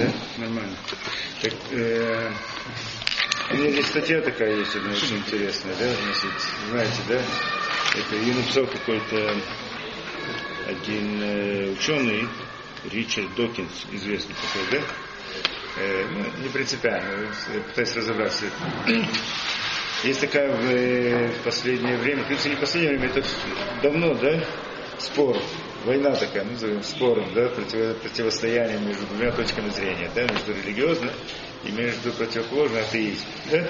Да? Нормально. Так, э, у меня здесь статья такая есть, одна очень интересная, да, значит, знаете, да, это ее написал какой-то один э, ученый, Ричард Докинс, известный такой, да, э, ну, не принципиально, пытаюсь разобраться. Есть такая в, э, в последнее время, в принципе, не в последнее время, это давно, да, спор, война такая, назовем спором, да, против, противостояние между двумя точками зрения, да, между религиозным и между противоположным атеизмом, да.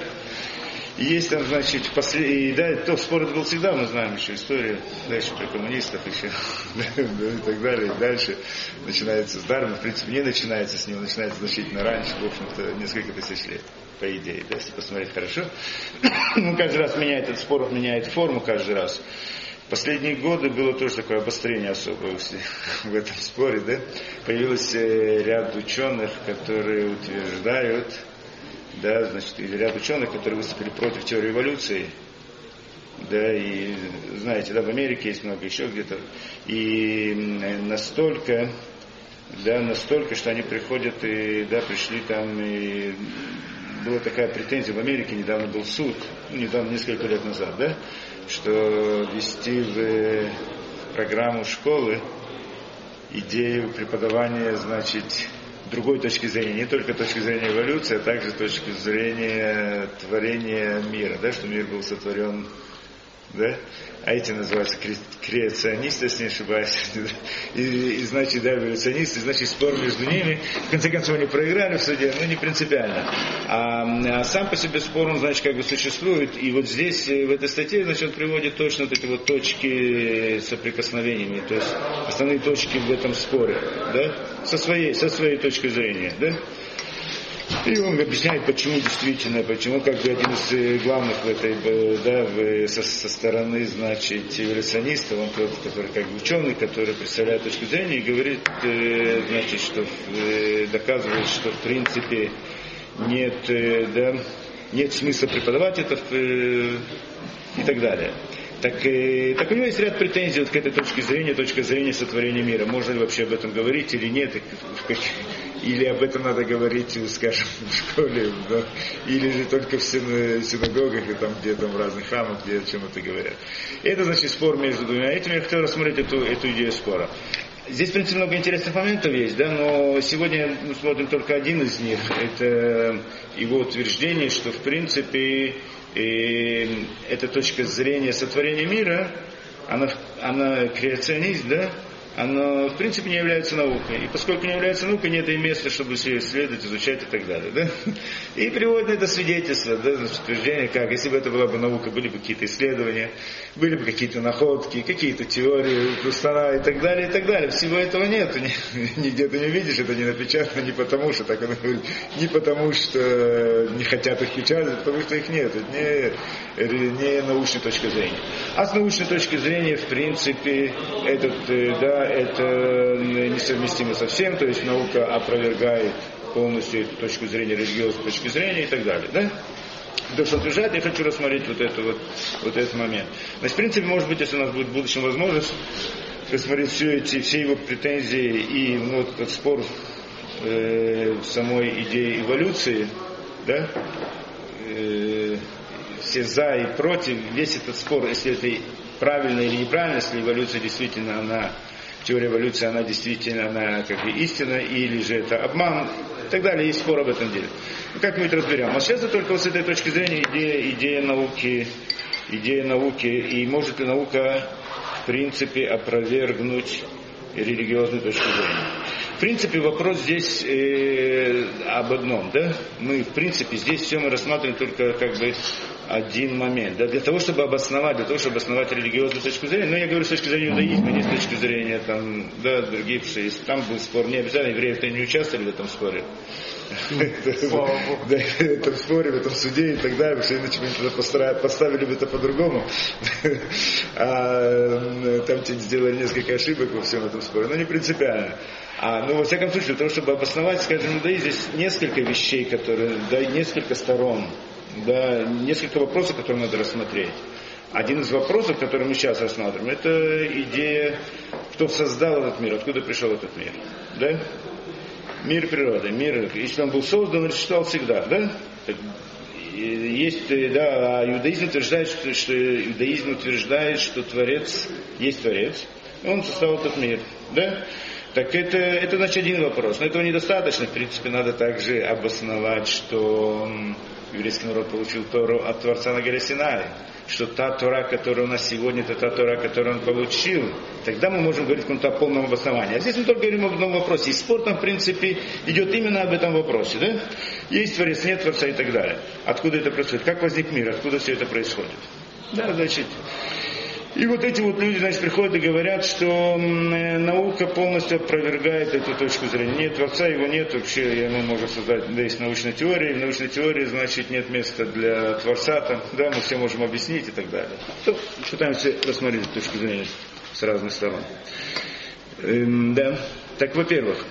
И есть там, значит, послед... и, да, то спор это был всегда, мы знаем еще историю, дальше про коммунистов еще, и так далее, и дальше начинается с Дарма, в принципе, не начинается с него, начинается значительно раньше, в общем-то, несколько тысяч лет, по идее, да, если посмотреть хорошо. ну, каждый раз меняет этот спор, меняет форму каждый раз. Последние годы было тоже такое обострение особое в этом споре, да? Появился ряд ученых, которые утверждают, да, значит, или ряд ученых, которые выступили против теории эволюции, да, и знаете, да, в Америке есть много еще где-то, и настолько, да, настолько, что они приходят и, да, пришли там, и была такая претензия. В Америке, недавно был суд, ну, недавно, несколько лет назад, да, что вести в программу школы идею преподавания, значит, другой точки зрения, не только точки зрения эволюции, а также точки зрения творения мира, да, что мир был сотворен да? а эти называются креационисты, если не ошибаюсь. И, и значит, да, эволюционисты, значит, спор между ними. В конце концов, они проиграли в суде, но не принципиально. А, а сам по себе спор, он, значит, как бы существует. И вот здесь, э, в этой статье, значит, он приводит точно вот эти вот точки соприкосновениями, то есть основные точки в этом споре, да, со своей, со своей точки зрения, да. И он объясняет, почему действительно, почему как бы один из э, главных в этой, э, да, в, со, со стороны, значит, эволюционистов, он тот, который как бы ученый, который представляет точку зрения и говорит, э, значит, что э, доказывает, что в принципе нет, э, да, нет смысла преподавать это э, и так далее. Так, э, так у него есть ряд претензий вот к этой точке зрения, точка зрения сотворения мира. Можно ли вообще об этом говорить или нет, или об этом надо говорить, скажем, в школе, да? или же только в синагогах и там где-то в разных храмах, где о чем это говорят. Это значит спор между двумя этими. Я хотел рассмотреть эту, эту идею спора. Здесь, в принципе, много интересных моментов есть, да, но сегодня мы смотрим только один из них. Это его утверждение, что, в принципе, эта точка зрения сотворения мира, она, она креационист, да, оно в принципе не является наукой. И поскольку не является наукой, нет и места, чтобы все исследовать, изучать и так далее. Да? И приводит на это свидетельство, да, утверждение, как если бы это была бы наука, были бы какие-то исследования, были бы какие-то находки, какие-то теории, Плюстона и так далее, и так далее. Всего этого нет. Нигде ты не видишь, это не напечатано не потому, что так оно говорит, не потому, что не хотят их печатать, потому что их нет. Это не, не научная точка зрения. А с научной точки зрения, в принципе, этот, э, да, это несовместимо со всем, то есть наука опровергает полностью эту точку зрения, религиозной точки зрения и так далее. Да? То, что я хочу рассмотреть вот, это, вот, вот этот момент. Значит, в принципе, может быть, если у нас будет в будущем возможность рассмотреть все, эти, все его претензии и ну, вот этот спор э, самой идеи эволюции, да, э, все за и против, весь этот спор, если это правильно или неправильно, если эволюция действительно она теория эволюции, она действительно она как бы истина, или же это обман, и так далее, есть спор об этом деле. Ну, как-нибудь разберем. А сейчас это только вот с этой точки зрения идея, идея науки, идея науки, и может ли наука, в принципе, опровергнуть религиозную точку зрения. В принципе, вопрос здесь э, об одном, да? Мы, в принципе, здесь все мы рассматриваем только как бы один момент. Да, для того, чтобы обосновать, для того, чтобы обосновать религиозную точку зрения, но ну, я говорю с точки зрения иудаизма, не с точки зрения там, да, других, если там был спор, не обязательно евреи-то не участвовали в этом споре. Да, в этом споре, в этом суде и так далее, что иначе мы поставили бы это по-другому. А там тебе сделали несколько ошибок во всем этом споре, но не принципиально. А, ну, во всяком случае, для того, чтобы обосновать, скажем, да, здесь несколько вещей, которые, да, несколько сторон да, несколько вопросов, которые надо рассмотреть. Один из вопросов, который мы сейчас рассматриваем, это идея, кто создал этот мир, откуда пришел этот мир. Да? Мир природы, мир, если он был создан, он существовал всегда, да? Так, есть, да, а иудаизм утверждает, что, что иудаизм утверждает, что Творец есть Творец, он создал этот мир, да? Так это, это значит один вопрос. Но этого недостаточно. В принципе, надо также обосновать, что еврейский народ получил Тору от Творца на горе Синай. Что та Тора, которая у нас сегодня, это та Тора, которую он получил. Тогда мы можем говорить о полном обосновании. А здесь мы только говорим об одном вопросе. И спор там, в принципе, идет именно об этом вопросе. Да? Есть Творец, нет Творца и так далее. Откуда это происходит? Как возник мир? Откуда все это происходит? Да, значит, и вот эти вот люди, значит, приходят и говорят, что наука полностью опровергает эту точку зрения. Нет Творца, его нет, вообще ему можно создать, да, есть научная теория, в научной теории, значит, нет места для Творца, там, да, мы все можем объяснить и так далее. То пытаемся рассмотреть эту точку зрения с разных сторон. Эм, да, так, во-первых,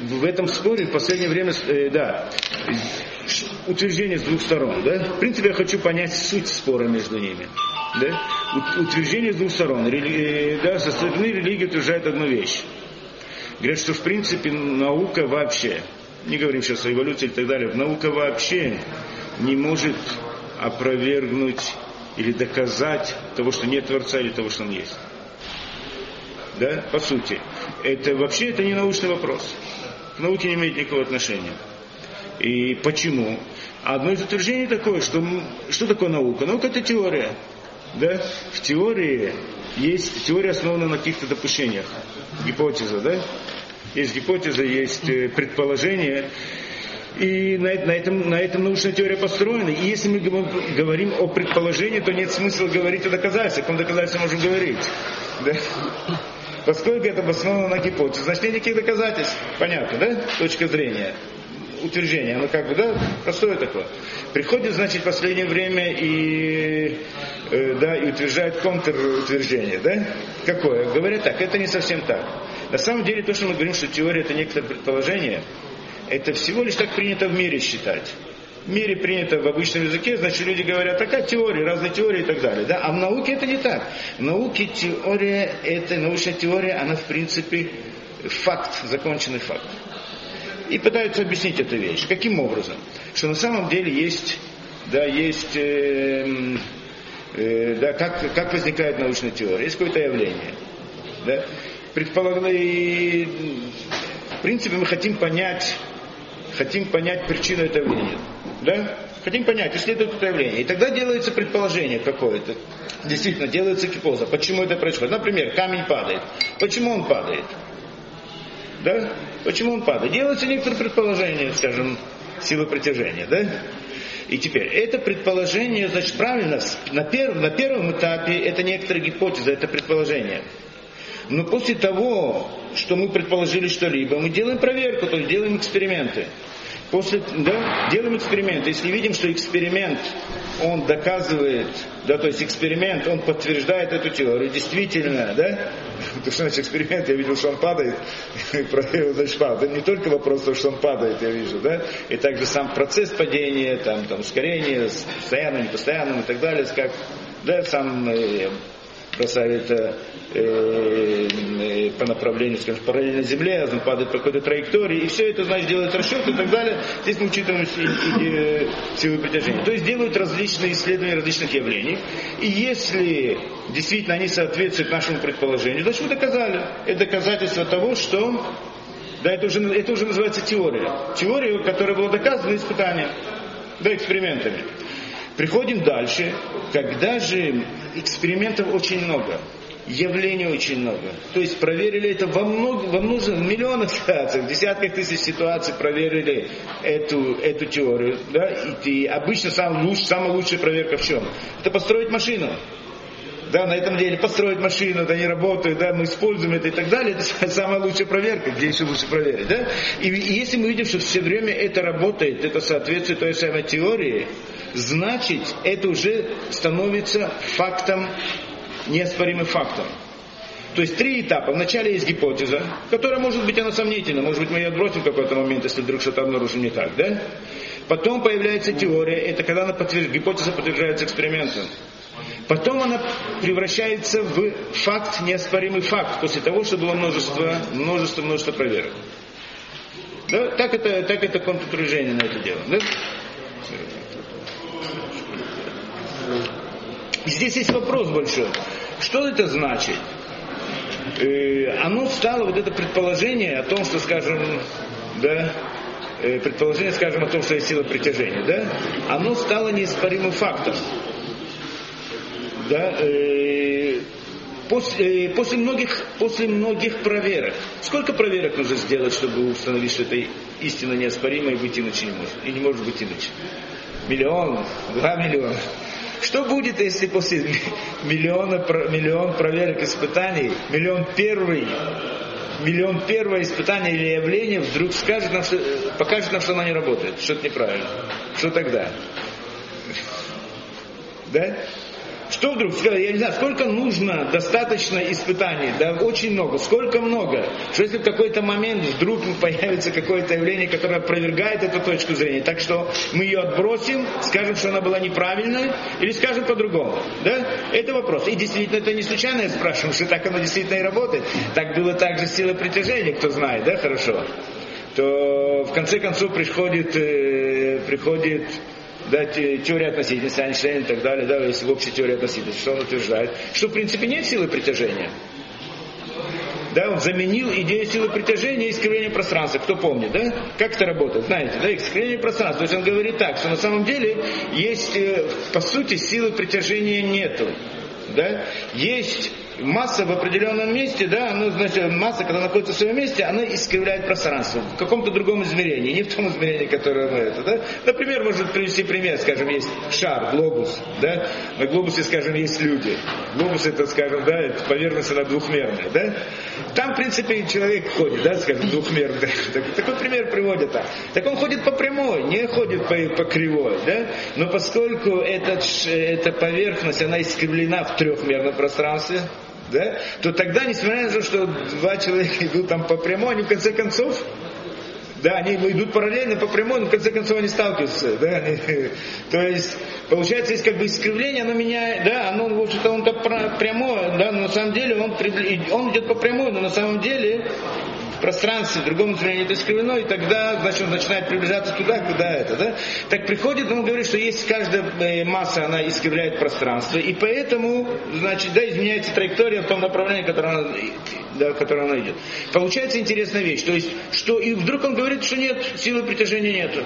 в этом споре в последнее время, э, да, утверждение с двух сторон, да. В принципе, я хочу понять суть спора между ними да, утверждение с двух сторон. Рели, да, со стороны религии утверждает одну вещь. Говорят, что в принципе наука вообще, не говорим сейчас о эволюции и так далее, наука вообще не может опровергнуть или доказать того, что нет Творца или того, что Он есть. Да, по сути. Это вообще это не научный вопрос. К науке не имеет никакого отношения. И почему? Одно из утверждений такое, что что такое наука? Наука это теория да, в теории есть, теория основана на каких-то допущениях, гипотеза, да, есть гипотеза, есть э, предположение, и на, на, этом, на этом научная теория построена. И если мы говорим о предположении, то нет смысла говорить о доказательствах. О каком доказательстве можем говорить? Да? Поскольку это основано на гипотезе, значит нет никаких доказательств. Понятно, да? Точка зрения утверждение, оно как бы, да, простое такое. Приходит, значит, в последнее время и, э, да, и утверждает контрутверждение, да? Какое? Говорят так, это не совсем так. На самом деле то, что мы говорим, что теория это некоторое предположение, это всего лишь так принято в мире считать. В мире принято в обычном языке, значит, люди говорят, такая теория, разные теории и так далее. Да? А в науке это не так. В науке теория, это научная теория, она в принципе факт, законченный факт и пытаются объяснить эту вещь. Каким образом? Что на самом деле есть, да, есть, э, э, да, как, как возникает научная теория, есть какое-то явление. Да? Предполагаю, и, в принципе, мы хотим понять, хотим понять причину этого явления. Да? Хотим понять, исследует это явление. И тогда делается предположение какое-то. Действительно, делается гипотеза. Почему это происходит? Например, камень падает. Почему он падает? Да? Почему он падает? Делаются некоторые предположения, скажем, силы притяжения, да? И теперь, это предположение, значит, правильно, на, перв, на первом этапе это некоторая гипотеза, это предположение. Но после того, что мы предположили что-либо, мы делаем проверку, то есть делаем эксперименты. После, да, делаем эксперимент. Если видим, что эксперимент, он доказывает, да, то есть эксперимент, он подтверждает эту теорию, действительно, да, то что значит эксперимент, я видел, что он падает, проверил, значит, падает. Это не только вопрос того, что он падает, я вижу, да, и также сам процесс падения, там, там, ускорение, постоянным, непостоянным и так далее, как, да, сам э, бросает э, э, по направлению, скажем, параллельно Земле, он падает по какой-то траектории, и все это, значит, делает расчет и так далее. Здесь мы учитываем э, силы притяжения. То есть делают различные исследования различных явлений. И если действительно они соответствуют нашему предположению, значит, мы доказали. Это доказательство того, что да, это уже, это уже называется теория. Теория, которая была доказана испытанием, да, экспериментами. Приходим дальше, когда же экспериментов очень много, явлений очень много. То есть проверили это во, много, во множестве, миллионах ситуаций, в десятках тысяч ситуаций проверили эту, эту теорию. Да? И, и обычно самая лучшая, самая лучшая проверка в чем? Это построить машину да, на этом деле построить машину, да, не работают, да, мы используем это и так далее, это самая лучшая проверка, где еще лучше проверить, да. И, и если мы видим, что все время это работает, это соответствует той самой теории, значит, это уже становится фактом, неоспоримым фактом. То есть три этапа. Вначале есть гипотеза, которая может быть она сомнительна, может быть мы ее отбросим в какой-то момент, если вдруг что-то обнаружим не так, да? Потом появляется теория, это когда она подтвержд... гипотеза подтверждается экспериментом. Потом она превращается в факт, неоспоримый факт, после того, что было множество, множество, множество проверок. Да? Так, это, так это контрутверждение на это дело. Да? Здесь есть вопрос большой. Что это значит? Э, оно стало, вот это предположение о том, что, скажем, да, э, предположение, скажем, о том, что есть сила притяжения, да, оно стало неиспоримым фактом. Да, э, после, после, многих, после многих проверок. Сколько проверок нужно сделать, чтобы установить, что это истина неоспорима и быть иначе не может? И не может быть иначе. Миллион, два миллиона. Что будет, если после миллиона, миллион проверок испытаний, миллион первый, миллион первое испытание или явление вдруг скажет нам, что, покажет нам, что оно не работает, что-то неправильно. Что тогда? Да? Что вдруг, я не знаю, сколько нужно достаточно испытаний, да, очень много, сколько много, что если в какой-то момент вдруг появится какое-то явление, которое опровергает эту точку зрения, так что мы ее отбросим, скажем, что она была неправильной, или скажем по-другому, да, это вопрос. И действительно, это не случайно я спрашиваю, что так оно действительно и работает. Так было также сила притяжения, кто знает, да, хорошо? То в конце концов приходит, э, приходит да, теория относительности, Эйнштейн и так далее, да, если в общей теории относительности, что он утверждает, что в принципе нет силы притяжения. Да, он заменил идею силы притяжения и искривления пространства. Кто помнит, да? Как это работает? Знаете, да, искривление пространства. То есть он говорит так, что на самом деле есть, э, по сути, силы притяжения нету. Да? Есть масса в определенном месте, да, она, значит, масса, когда находится в своем месте, она искривляет пространство в каком-то другом измерении, не в том измерении, которое мы это, да. Например, может привести пример, скажем, есть шар, глобус, да, на глобусе, скажем, есть люди. Глобус это, скажем, да, это поверхность она двухмерная, да. Там, в принципе, человек ходит, да, скажем, двухмерный. Такой пример приводит так. Так он ходит по прямой, не ходит по, по кривой, да. Но поскольку этот, эта поверхность, она искривлена в трехмерном пространстве, да, то тогда, несмотря на то, что два человека идут там по прямой, они в конце концов да, они идут параллельно по прямой, но в конце концов они сталкиваются. Да, то есть, получается, есть как бы искривление, оно меняет, да, оно, в общем-то, он так прямое, да, но на самом деле он, он идет по прямой, но на самом деле пространстве, в другом измерении это искривлено, и тогда, значит, он начинает приближаться туда, куда это, да? Так приходит, он говорит, что есть каждая э, масса, она искривляет пространство, и поэтому, значит, да, изменяется траектория в том направлении, которое она, да, которое она идет. Получается интересная вещь, то есть, что, и вдруг он говорит, что нет, силы притяжения нету.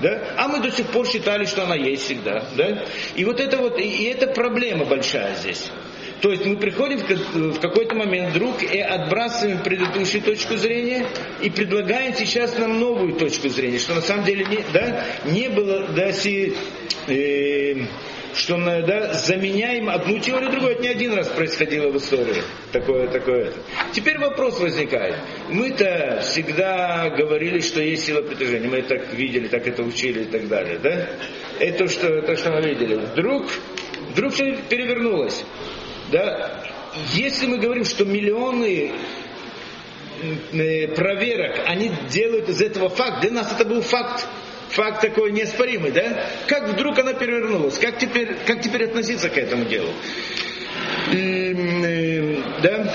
Да? А мы до сих пор считали, что она есть всегда. Да? И вот это вот, и это проблема большая здесь. То есть мы приходим в какой-то момент вдруг и отбрасываем предыдущую точку зрения и предлагаем сейчас нам новую точку зрения, что на самом деле не, да, не было, да, си, э, что да, заменяем одну теорию другой. Это не один раз происходило в истории. Такое, такое. Теперь вопрос возникает. Мы-то всегда говорили, что есть сила притяжения. Мы так видели, так это учили и так далее. Да? Это что, то, что мы видели. Вдруг, вдруг все перевернулось. Да? Если мы говорим, что миллионы э, проверок, они делают из этого факт, для нас это был факт, факт такой неоспоримый, да? Как вдруг она перевернулась? Как теперь, как теперь относиться к этому делу? Э, да?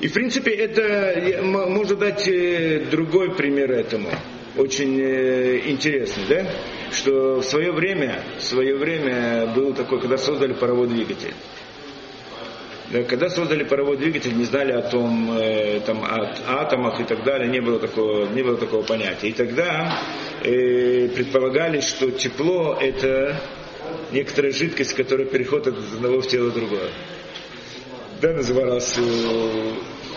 И в принципе это можно дать э, другой пример этому очень э, интересный, да? Что в свое время, в свое время был такой, когда создали паровой двигатель. Да, когда создали паровой двигатель, не знали о том, э, там, о атомах и так далее, не было такого, не было такого понятия. И тогда э, предполагали, что тепло это некоторая жидкость, которая переходит от одного в тело другое. Да, называлось э,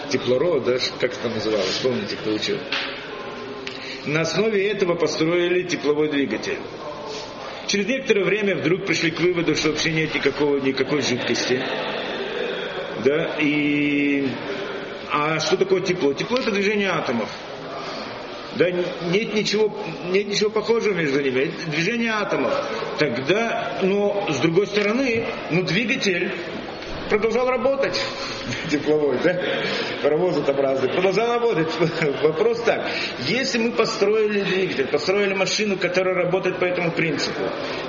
теплород, да, как это называлось, помните, кто? На основе этого построили тепловой двигатель. Через некоторое время вдруг пришли к выводу, что вообще нет никакого, никакой жидкости. Да, и... А что такое тепло? Тепло это движение атомов. Да, нет ничего, нет ничего похожего между ними. Это движение атомов. Тогда, но с другой стороны, ну двигатель продолжал работать. Тепловой, да, паровозы там продолжал работать. Вопрос так, если мы построили двигатель, построили машину, которая работает по этому принципу,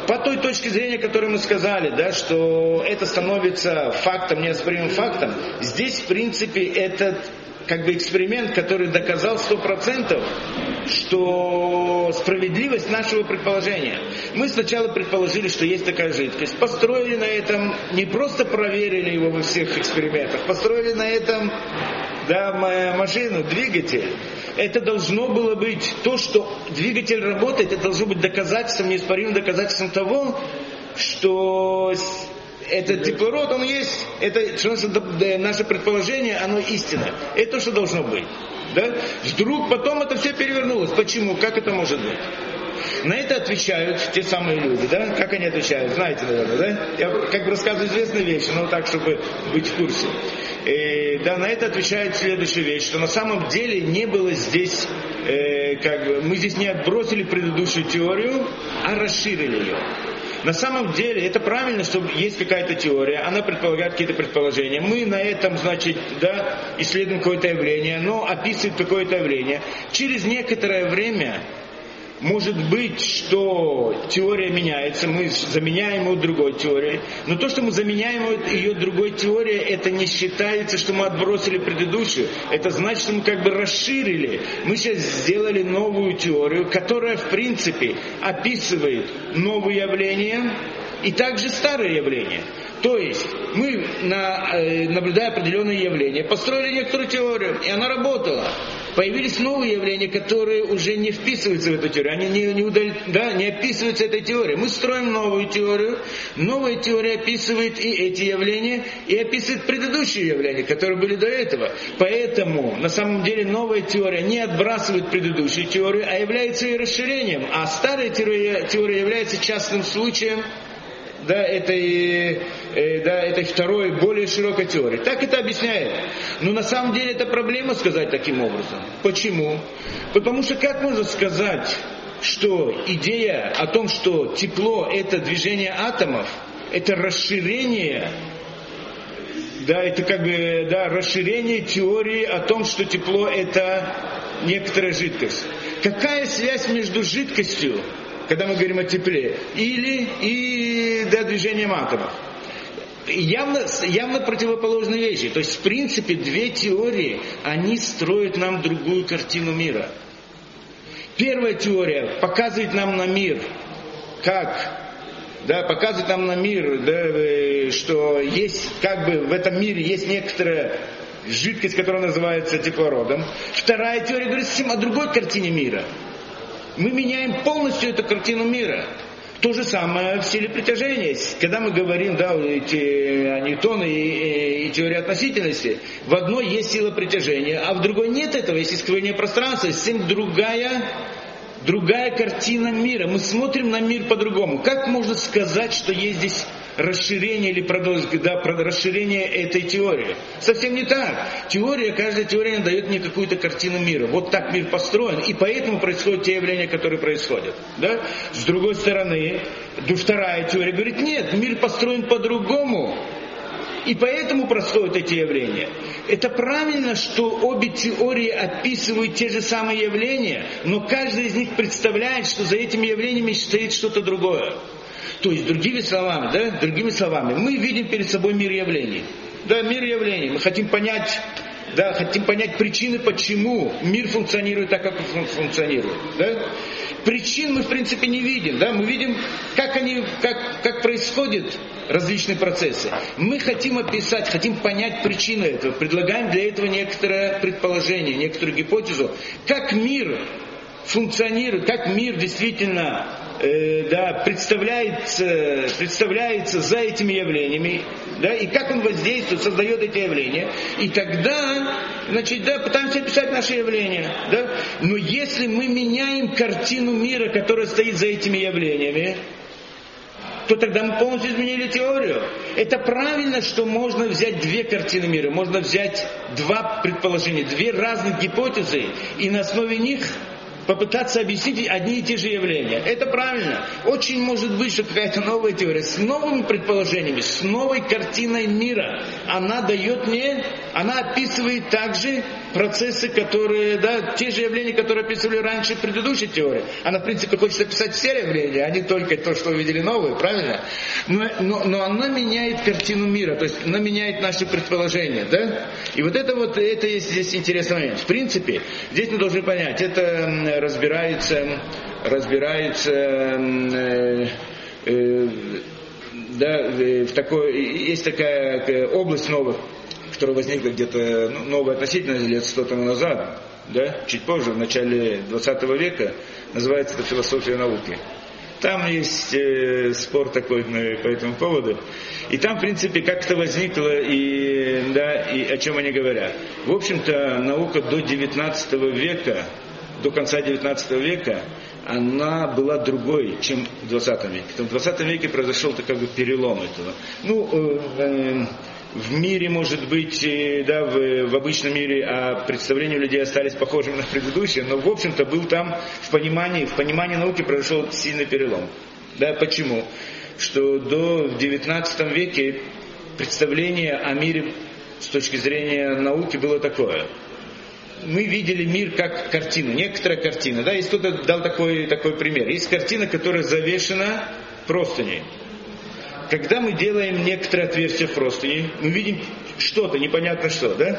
по той точке зрения, которую мы сказали, да, что это становится фактом, неоспоримым фактом, здесь, в принципе, этот как бы эксперимент, который доказал сто процентов, что справедливость нашего предположения. Мы сначала предположили, что есть такая жидкость, построили на этом, не просто проверили его во всех экспериментах, построили на этом да, машину, двигатель. Это должно было быть то, что двигатель работает, это должно быть доказательством, неоспоримым доказательством того, что этот теплород, он есть, это что наше предположение, оно истинное. Это то, что должно быть. Да? Вдруг потом это все перевернулось. Почему? Как это может быть? На это отвечают те самые люди, да? Как они отвечают? Знаете, наверное, да? Я как бы рассказываю известные вещи, но так, чтобы быть в курсе. И, да, на это отвечают следующую вещь, что на самом деле не было здесь, э, как бы, мы здесь не отбросили предыдущую теорию, а расширили ее. На самом деле это правильно, что есть какая-то теория, она предполагает какие-то предположения. Мы на этом, значит, да, исследуем какое-то явление, но описывает какое-то явление. Через некоторое время может быть, что теория меняется, мы заменяем ее другой теорией, но то, что мы заменяем ее другой теорией, это не считается, что мы отбросили предыдущую. Это значит, что мы как бы расширили. Мы сейчас сделали новую теорию, которая, в принципе, описывает новые явления и также старые явления. То есть мы, э, наблюдая определенные явления, построили некоторую теорию, и она работала появились новые явления, которые уже не вписываются в эту теорию, они не, не, удал... да, не описываются этой теорией. Мы строим новую теорию, новая теория описывает и эти явления, и описывает предыдущие явления, которые были до этого. Поэтому на самом деле новая теория не отбрасывает предыдущую теорию, а является ее расширением, а старая теория, теория является частным случаем да, этой, э, да, этой второй, более широкой теории. Так это объясняет. Но на самом деле это проблема сказать таким образом. Почему? Потому что как можно сказать, что идея о том, что тепло это движение атомов, это расширение да, это как бы да, расширение теории о том, что тепло это некоторая жидкость. Какая связь между жидкостью когда мы говорим о тепле, или и до движения атомов. Явно, явно противоположные вещи. То есть, в принципе, две теории, они строят нам другую картину мира. Первая теория показывает нам на мир, как да, показывает нам на мир, да, э, что есть, как бы в этом мире есть некоторая жидкость, которая называется теплородом. Вторая теория говорит совсем о другой картине мира мы меняем полностью эту картину мира. То же самое в силе притяжения. Когда мы говорим да, эти, о Ньютоне и, и, и теории относительности, в одной есть сила притяжения, а в другой нет этого, есть искривление пространства, совсем другая, другая картина мира. Мы смотрим на мир по-другому. Как можно сказать, что есть здесь расширение или продолж... да, расширение этой теории. Совсем не так. Теория, каждая теория дает мне какую-то картину мира. Вот так мир построен, и поэтому происходят те явления, которые происходят. Да? С другой стороны, вторая теория говорит, нет, мир построен по-другому. И поэтому происходят эти явления. Это правильно, что обе теории описывают те же самые явления, но каждая из них представляет, что за этими явлениями стоит что-то другое. То есть, другими словами, да, другими словами, мы видим перед собой мир явлений. Да, мир явлений. Мы хотим понять, да, хотим понять причины, почему мир функционирует так, как он функционирует. Да? Причин мы, в принципе, не видим. Да? Мы видим, как, они, как, как происходят различные процессы. Мы хотим описать, хотим понять причину этого. Предлагаем для этого некоторое предположение, некоторую гипотезу, как мир функционирует, как мир действительно э, да, представляется, представляется за этими явлениями, да, и как он воздействует, создает эти явления. И тогда, значит, да, пытаемся описать наши явления. Да? Но если мы меняем картину мира, которая стоит за этими явлениями, то тогда мы полностью изменили теорию. Это правильно, что можно взять две картины мира, можно взять два предположения, две разных гипотезы, и на основе них попытаться объяснить одни и те же явления. Это правильно. Очень может быть, что какая-то новая теория с новыми предположениями, с новой картиной мира. Она дает мне, она описывает также процессы, которые, да, те же явления, которые описывали раньше в предыдущей теории. Она, в принципе, хочет описать все явления, а не только то, что увидели новые, правильно? Но, но, но она меняет картину мира, то есть она меняет наши предположения, да? И вот это вот, это есть здесь интересный момент. В принципе, здесь мы должны понять, это разбирается, разбирается э, э, да, в такой, есть такая область новых, которая возникла где-то ну, новая относительно лет сто тому назад, да, чуть позже, в начале 20 века, называется это философия науки. Там есть э, спор такой по этому поводу. И там, в принципе, как это возникло и, да, и о чем они говорят. В общем-то, наука до 19 века, до конца 19 века, она была другой, чем в 20 веке. В 20 веке произошел как бы перелом этого. Ну, э, э, в мире, может быть, э, да, в, в обычном мире, а представления людей остались похожими на предыдущие, но, в общем-то, был там в понимании, в понимании науки произошел сильный перелом. Да, почему? Что до 19 веке представление о мире с точки зрения науки было такое. Мы видели мир как картину, некоторая картина. Да, есть кто-то дал такой, такой пример. Есть картина, которая завешена простыней. Когда мы делаем некоторые отверстия в простыне, мы видим что-то, непонятно что, да?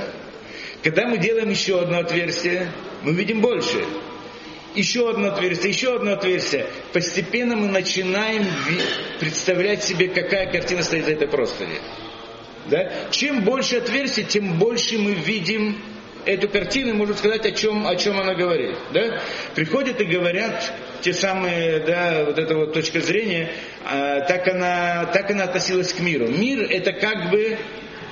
Когда мы делаем еще одно отверстие, мы видим больше. Еще одно отверстие, еще одно отверстие. Постепенно мы начинаем представлять себе, какая картина стоит за этой простыни. Да? Чем больше отверстий, тем больше мы видим эту картину, можно сказать, о чем, о чем она говорит. Да? Приходят и говорят те самые, да, вот эта вот точка зрения, а, так, она, так она относилась к миру. Мир это как бы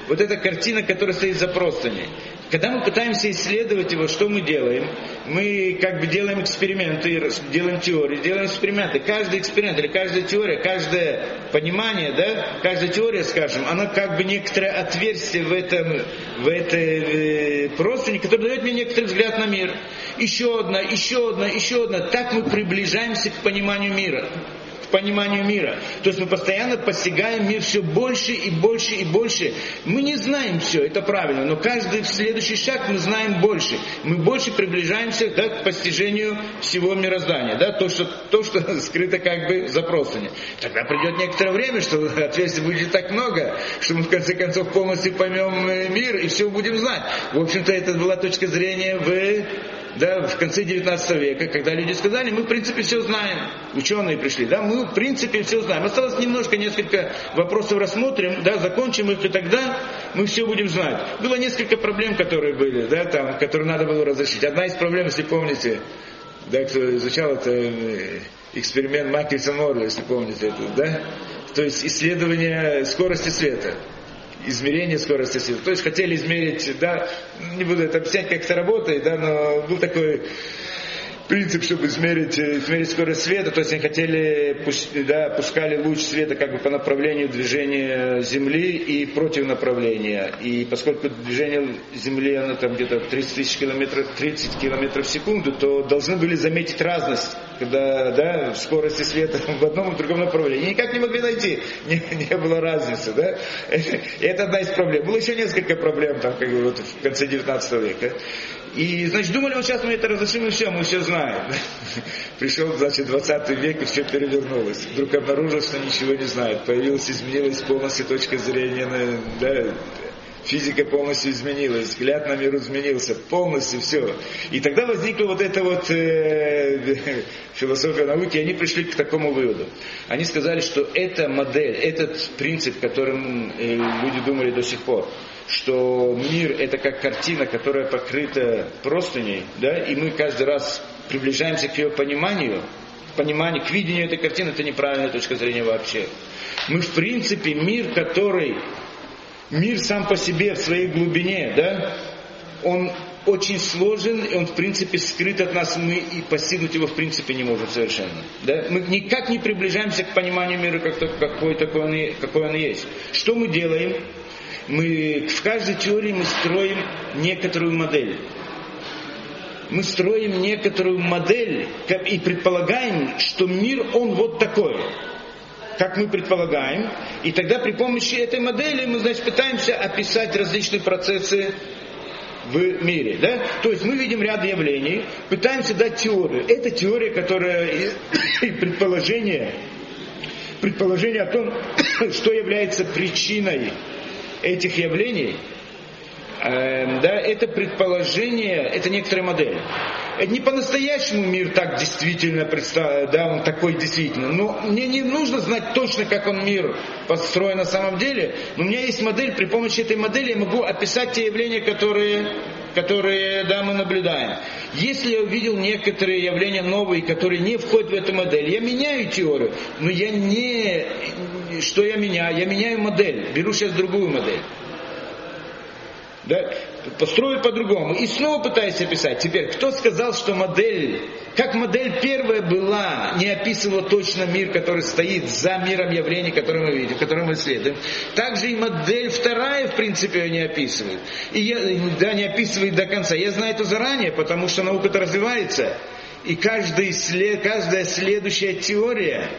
вот эта картина, которая стоит за простыней. Когда мы пытаемся исследовать его, что мы делаем? Мы как бы делаем эксперименты, делаем теории, делаем эксперименты. Каждый эксперимент или каждая теория, каждое понимание, да, каждая теория, скажем, она как бы некоторое отверстие в этом, в этой э, простыне, которое дает мне некоторый взгляд на мир. Еще одна, еще одна, еще одна. Так мы приближаемся к пониманию мира пониманию мира. То есть мы постоянно постигаем мир все больше и больше и больше. Мы не знаем все, это правильно, но каждый следующий шаг мы знаем больше. Мы больше приближаемся да, к постижению всего мироздания. Да, то, что, то, что скрыто как бы за простыни. Тогда придет некоторое время, что ответственности будет так много, что мы в конце концов полностью поймем э, мир и все будем знать. В общем-то, это была точка зрения в да, в конце 19 века, когда люди сказали, мы в принципе все знаем, ученые пришли, да, мы в принципе все знаем. Осталось немножко, несколько вопросов рассмотрим, да, закончим их, и тогда мы все будем знать. Было несколько проблем, которые были, да, там, которые надо было разрешить. Одна из проблем, если помните, да, кто изучал это э, эксперимент Маккельса Морли, если помните это, да, то есть исследование скорости света измерение скорости света. То есть хотели измерить, да, не буду это объяснять, как это работает, да, но был такой принцип, чтобы измерить, э, измерить скорость света, то есть они хотели, да, пускали луч света как бы по направлению движения Земли и против направления. И поскольку движение Земли, оно там где-то 30 тысяч километров, 30 километров в секунду, то должны были заметить разность, когда, да, скорости света в одном и другом направлении. И никак не могли найти, не, не было разницы, да. И это одна из проблем. Было еще несколько проблем там, как бы вот в конце 19 века. И, значит, думали, вот сейчас мы это разрешим, и все, мы все знаем. Пришел, значит, 20 век, и все перевернулось. Вдруг обнаружил, что ничего не знает. Появилась, изменилась полностью точка зрения, на, да, физика полностью изменилась, взгляд на мир изменился, полностью все. И тогда возникла вот эта вот э, философия науки, и они пришли к такому выводу. Они сказали, что эта модель, этот принцип, которым э, люди думали до сих пор, что мир это как картина, которая покрыта простыней, да, и мы каждый раз приближаемся к ее пониманию, пониманию, к видению этой картины, это неправильная точка зрения вообще. Мы в принципе мир, который, мир сам по себе в своей глубине, да, он очень сложен, и он в принципе скрыт от нас, мы и постигнуть его в принципе не можем совершенно. Да? Мы никак не приближаемся к пониманию мира, как, какой, такой он, какой он есть. Что мы делаем? Мы в каждой теории мы строим некоторую модель. мы строим некоторую модель и предполагаем, что мир, он вот такой как мы предполагаем, и тогда при помощи этой модели мы, значит, пытаемся описать различные процессы в мире. Да? То есть мы видим ряд явлений, пытаемся дать теорию. Это теория, которая и предположение, предположение о том, что является причиной этих явлений, э, да, это предположение, это некоторая модель. Это не по-настоящему мир так действительно представляет, да, он такой действительно. Но мне не нужно знать точно, как он мир построен на самом деле. Но у меня есть модель, при помощи этой модели я могу описать те явления, которые, которые да, мы наблюдаем. Если я увидел некоторые явления новые, которые не входят в эту модель, я меняю теорию, но я не... Что я меняю? Я меняю модель. Беру сейчас другую модель. Да? построю по-другому. И снова пытаюсь описать. Теперь, кто сказал, что модель, как модель первая была, не описывала точно мир, который стоит за миром явлений, который мы видим, который мы исследуем. Также и модель вторая, в принципе, ее не описывает. И я, да, не описывает до конца. Я знаю это заранее, потому что наука-то развивается. И каждый, каждая следующая теория,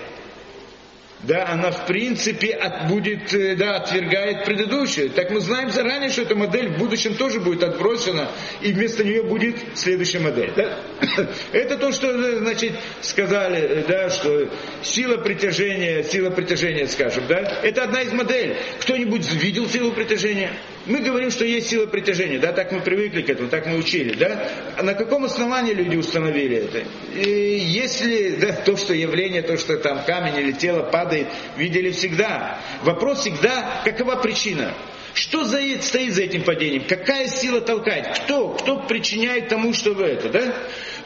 да, она в принципе от, будет, э, да, отвергает предыдущую. Так мы знаем заранее, что эта модель в будущем тоже будет отброшена, и вместо нее будет следующая модель. Да? Это то, что, э, значит, сказали, э, да, что сила притяжения, сила притяжения, скажем, да, это одна из моделей. Кто-нибудь видел силу притяжения? Мы говорим, что есть сила притяжения, да, так мы привыкли к этому, так мы учили, да. А на каком основании люди установили это? И если, да, то, что явление, то, что там камень или тело падает, видели всегда. Вопрос всегда, какова причина? Что за, стоит за этим падением? Какая сила толкает? Кто? Кто причиняет тому, что вы это, да?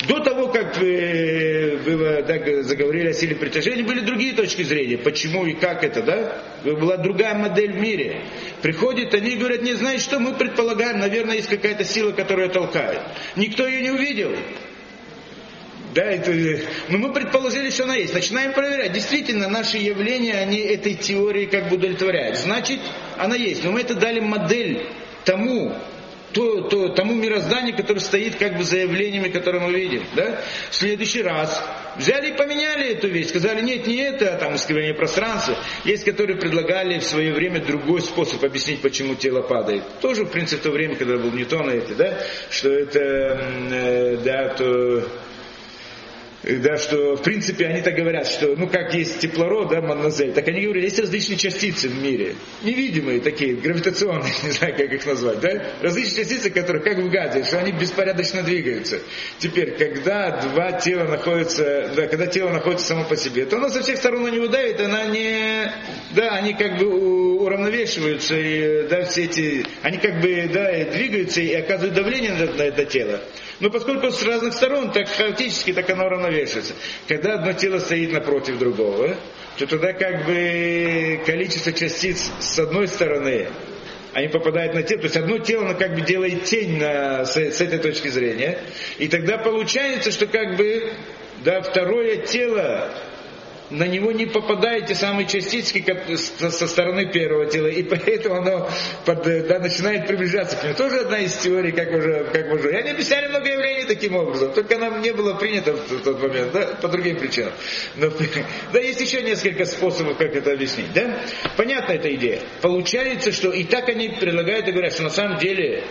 До того, как вы, вы да, заговорили о силе притяжения, были другие точки зрения. Почему и как это, да? Была другая модель в мире. Приходят они и говорят, не знаете что, мы предполагаем, наверное, есть какая-то сила, которая толкает. Никто ее не увидел. Да, это, но мы предположили, что она есть. Начинаем проверять. Действительно, наши явления, они этой теории как бы удовлетворяют. Значит, она есть. Но мы это дали модель тому, то, то, тому мирозданию, которое стоит как бы за явлениями, которые мы видим. Да? В следующий раз взяли и поменяли эту вещь, сказали, нет, не это, а там искривление пространства. Есть, которые предлагали в свое время другой способ объяснить, почему тело падает. Тоже, в принципе, в то время, когда был Ньютон, это, да, что это, э, да, то да, что в принципе они так говорят, что ну как есть теплород, да, Манназель, так они говорят, есть различные частицы в мире, невидимые такие, гравитационные, не знаю как их назвать, да, различные частицы, которые как в газе, что они беспорядочно двигаются. Теперь, когда два тела находятся, да, когда тело находится само по себе, то оно со всех сторон на него давит, она не, да, они как бы уравновешиваются, и, да, все эти, они как бы, да, двигаются и оказывают давление на, на это тело. Но поскольку с разных сторон, так хаотически, так оно равновешивается. Когда одно тело стоит напротив другого, то тогда как бы количество частиц с одной стороны они попадают на тело, то есть одно тело, оно как бы делает тень на, с, с этой точки зрения, и тогда получается, что как бы, да, второе тело на него не попадают те самые частички со стороны первого тела, и поэтому оно под, да, начинает приближаться к нему. Тоже одна из теорий, как уже, как уже. И они объясняли много явлений таким образом, только нам не было принято в тот момент, да, по другим причинам. Но, да, есть еще несколько способов, как это объяснить, да? Понятна эта идея. Получается, что и так они предлагают и говорят, что на самом деле,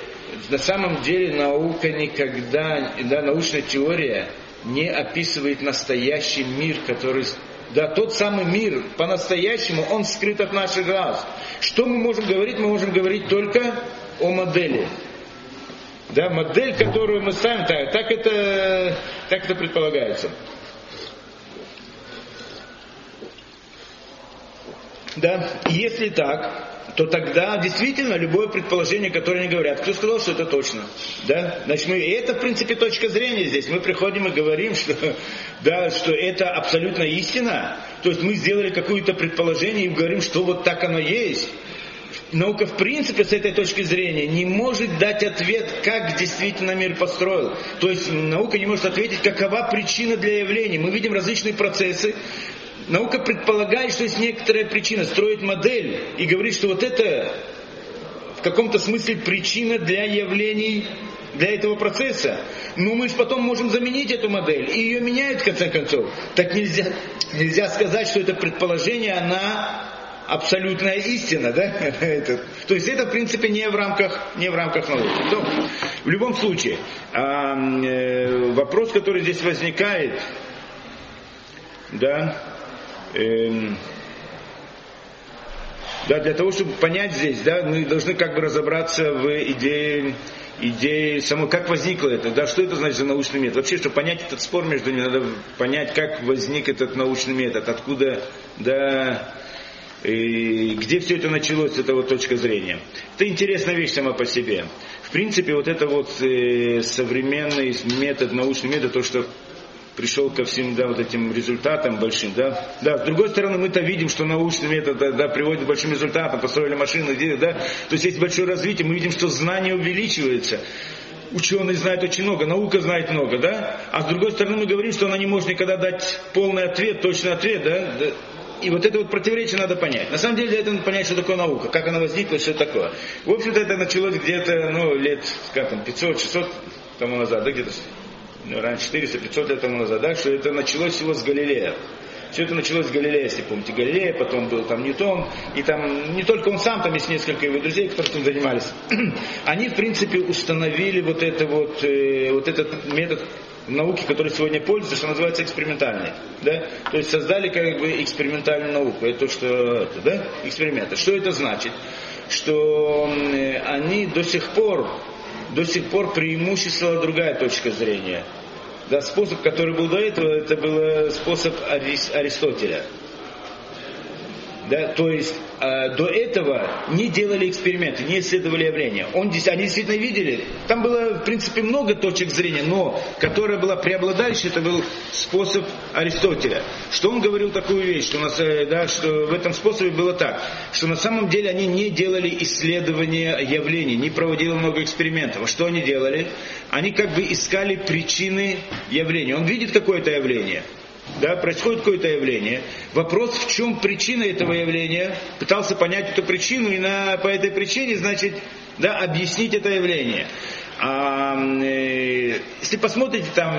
на самом деле наука никогда, да, научная теория не описывает настоящий мир, который да, тот самый мир по-настоящему, он скрыт от наших глаз. Что мы можем говорить? Мы можем говорить только о модели. Да, модель, которую мы ставим, так, так, это, так это предполагается. Да, если так, то тогда действительно любое предположение, которое они говорят, кто сказал, что это точно? Да? Значит, мы, и это, в принципе, точка зрения здесь. Мы приходим и говорим, что, да, что это абсолютно истина. То есть мы сделали какое-то предположение и говорим, что вот так оно есть. Наука, в принципе, с этой точки зрения не может дать ответ, как действительно мир построил. То есть наука не может ответить, какова причина для явлений. Мы видим различные процессы, Наука предполагает, что есть некоторая причина, строит модель и говорит, что вот это в каком-то смысле причина для явлений для этого процесса. Но мы же потом можем заменить эту модель, и ее меняют в конце концов. Так нельзя, нельзя сказать, что это предположение, она абсолютная истина, да? это, то есть это в принципе не в рамках, не в рамках науки. То, в любом случае, э, вопрос, который здесь возникает, да, э, да, для того, чтобы понять здесь, да, мы должны как бы разобраться в идее, идее самой, как возникло это, да, что это значит за научный метод. Вообще, чтобы понять этот спор между ними, надо понять, как возник этот научный метод, откуда, да, и где все это началось с этого точка зрения. Это интересная вещь сама по себе. В принципе, вот это вот э, современный метод, научный метод, то, что пришел ко всем да, вот этим результатам большим. Да? Да, с другой стороны, мы-то видим, что научный метод да, да, приводит к большим результатам, построили машины, да? то есть есть большое развитие, мы видим, что знание увеличивается ученые знают очень много, наука знает много, да? А с другой стороны мы говорим, что она не может никогда дать полный ответ, точный ответ, да? И вот это вот противоречие надо понять. На самом деле это надо понять, что такое наука, как она возникла, что такое. В общем-то это началось где-то, ну, лет, там, 500-600 тому назад, да, где-то ну, раньше 400-500 лет тому назад, да, что это началось всего с Галилея. Все это началось с Галилея, если помните, Галилея, потом был там Ньютон, и там не только он сам, там есть несколько его друзей, которые этим занимались. Они, в принципе, установили вот, это вот, э, вот этот метод науки, который сегодня пользуется, что называется экспериментальной. Да? То есть создали как бы экспериментальную науку. Это то, что это, да? эксперименты. Что это значит? Что они до сих пор до сих пор преимуществовала другая точка зрения. Да, способ, который был до этого, это был способ Аристотеля. Да, то есть э, до этого не делали эксперименты, не исследовали явления. Он, они действительно видели, там было в принципе много точек зрения, но которая была преобладающей, это был способ Аристотеля. Что он говорил такую вещь, что, у нас, э, да, что в этом способе было так, что на самом деле они не делали исследования явлений, не проводили много экспериментов. А что они делали? Они как бы искали причины явления. Он видит какое-то явление, да, происходит какое-то явление. Вопрос, в чем причина этого явления, пытался понять эту причину и на, по этой причине, значит, да, объяснить это явление. А, э, если посмотрите там,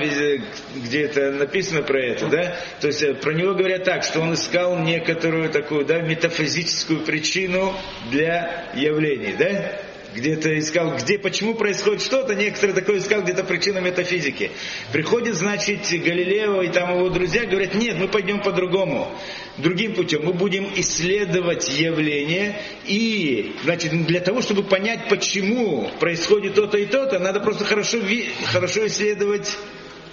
где это написано про это, да, то есть э, про него говорят так, что он искал некоторую такую, да, метафизическую причину для явлений, да, где-то искал, где, почему происходит что-то, некоторые такое искал где-то причину метафизики. Приходит, значит, Галилео и там его друзья говорят, нет, мы пойдем по-другому, другим путем. Мы будем исследовать явление и, значит, для того, чтобы понять, почему происходит то-то и то-то, надо просто хорошо, хорошо исследовать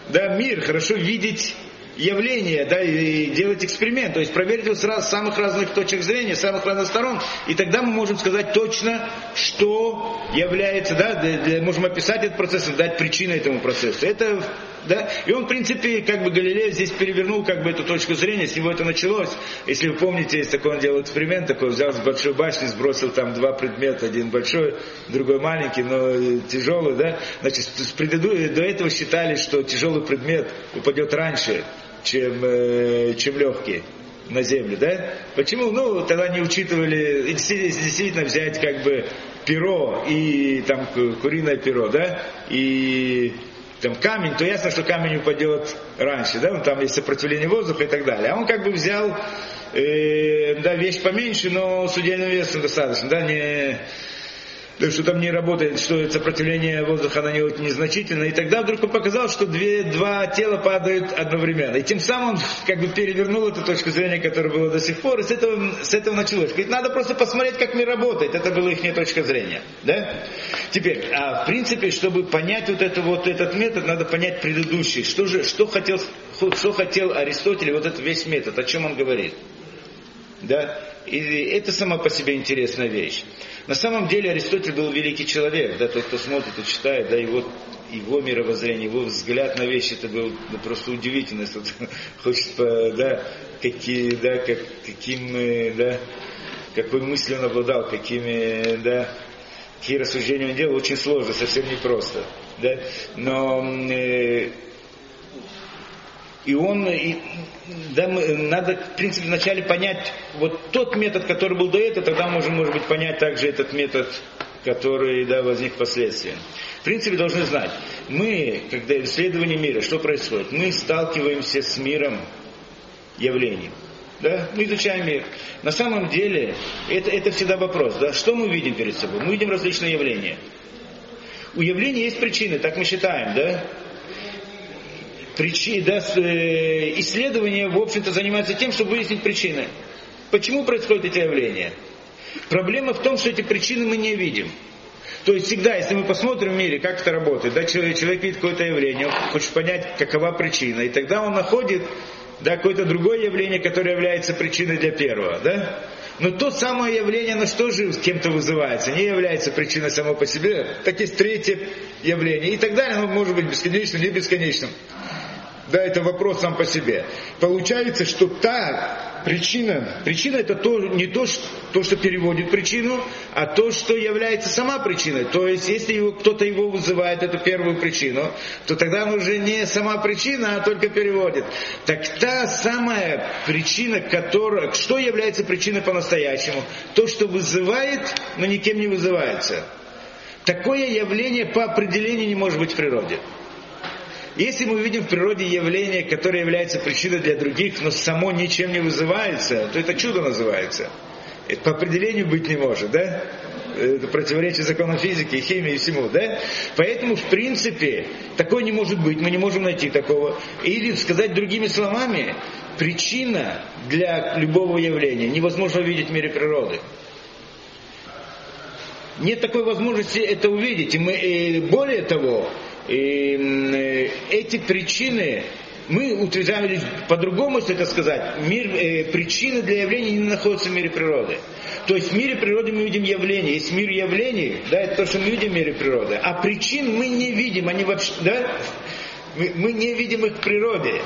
да, мир, хорошо видеть явление, да, и делать эксперимент, то есть проверить его с, раз, с самых разных точек зрения, с самых разных сторон, и тогда мы можем сказать точно, что является, да, для, для, можем описать этот процесс, дать причину этому процессу. Это, да, и он, в принципе, как бы Галилей здесь перевернул как бы эту точку зрения, с него это началось. Если вы помните, есть такой, он делал эксперимент, такой взял с большой башни, сбросил там два предмета, один большой, другой маленький, но тяжелый, да, значит, с преду... до этого считали, что тяжелый предмет упадет раньше, чем, э, чем легкие на землю, да? Почему? Ну, тогда не учитывали, действительно взять как бы перо и там куриное перо, да, и там камень, то ясно, что камень упадет раньше, да, ну, там есть сопротивление воздуха и так далее. А он как бы взял, э, да, вещь поменьше, но с удельным весом достаточно, да, не что там не работает, что сопротивление воздуха на него незначительно. И тогда вдруг он показал, что две, два тела падают одновременно. И тем самым он как бы перевернул эту точку зрения, которая была до сих пор, и с этого, с этого началось. Говорит, надо просто посмотреть, как мир работает. Это была их точка зрения. Да? Теперь, а в принципе, чтобы понять вот, это, вот этот метод, надо понять предыдущий. Что же, что хотел, что хотел Аристотель, вот этот весь метод, о чем он говорит. Да? И это сама по себе интересная вещь. На самом деле Аристотель был великий человек, да, тот, кто смотрит и читает, да, его, его мировоззрение, его взгляд на вещи, это был ну, просто удивительно, если хочет, да, какие, да, как, каким, э, да, какой мыслью он обладал, какими, да, какие рассуждения он делал, очень сложно, совсем непросто, да, но э, и он, и, да, мы, надо, в принципе, вначале понять вот тот метод, который был до этого, тогда можем, может быть, понять также этот метод который да, возник впоследствии. В принципе, должны знать, мы, когда исследование мира, что происходит? Мы сталкиваемся с миром явлений. Да? Мы изучаем мир. На самом деле, это, это всегда вопрос. Да? Что мы видим перед собой? Мы видим различные явления. У явлений есть причины, так мы считаем, да? Причи, да, э, исследования, в общем-то, занимаются тем, чтобы выяснить причины. Почему происходят эти явления? Проблема в том, что эти причины мы не видим. То есть всегда, если мы посмотрим в мире, как это работает, да, человек, человек видит какое-то явление, он хочет понять, какова причина, и тогда он находит да, какое-то другое явление, которое является причиной для первого. Да? Но то самое явление, оно что же кем-то вызывается, не является причиной само по себе, так есть третье явление. И так далее, оно может быть бесконечным, не бесконечным. Да, это вопрос сам по себе. Получается, что та причина, причина это то, не то, что, то, что переводит причину, а то, что является сама причиной. То есть, если его, кто-то его вызывает, эту первую причину, то тогда он уже не сама причина, а только переводит. Так та самая причина, которая, что является причиной по-настоящему? То, что вызывает, но никем не вызывается. Такое явление по определению не может быть в природе. Если мы видим в природе явление, которое является причиной для других, но само ничем не вызывается, то это чудо называется. Это по определению быть не может, да? Это противоречит законам физики, химии и всему, да? Поэтому, в принципе, такое не может быть, мы не можем найти такого. Или сказать другими словами, причина для любого явления невозможно увидеть в мире природы. Нет такой возможности это увидеть. И мы, и более того, и э, эти причины мы утверждаем, по-другому, если это сказать, мир, э, причины для явлений не находятся в мире природы. То есть в мире природы мы видим явления. Есть мир явлений, да, это то, что мы видим в мире природы. А причин мы не видим, они вообще, да, мы, мы не видим их в природе.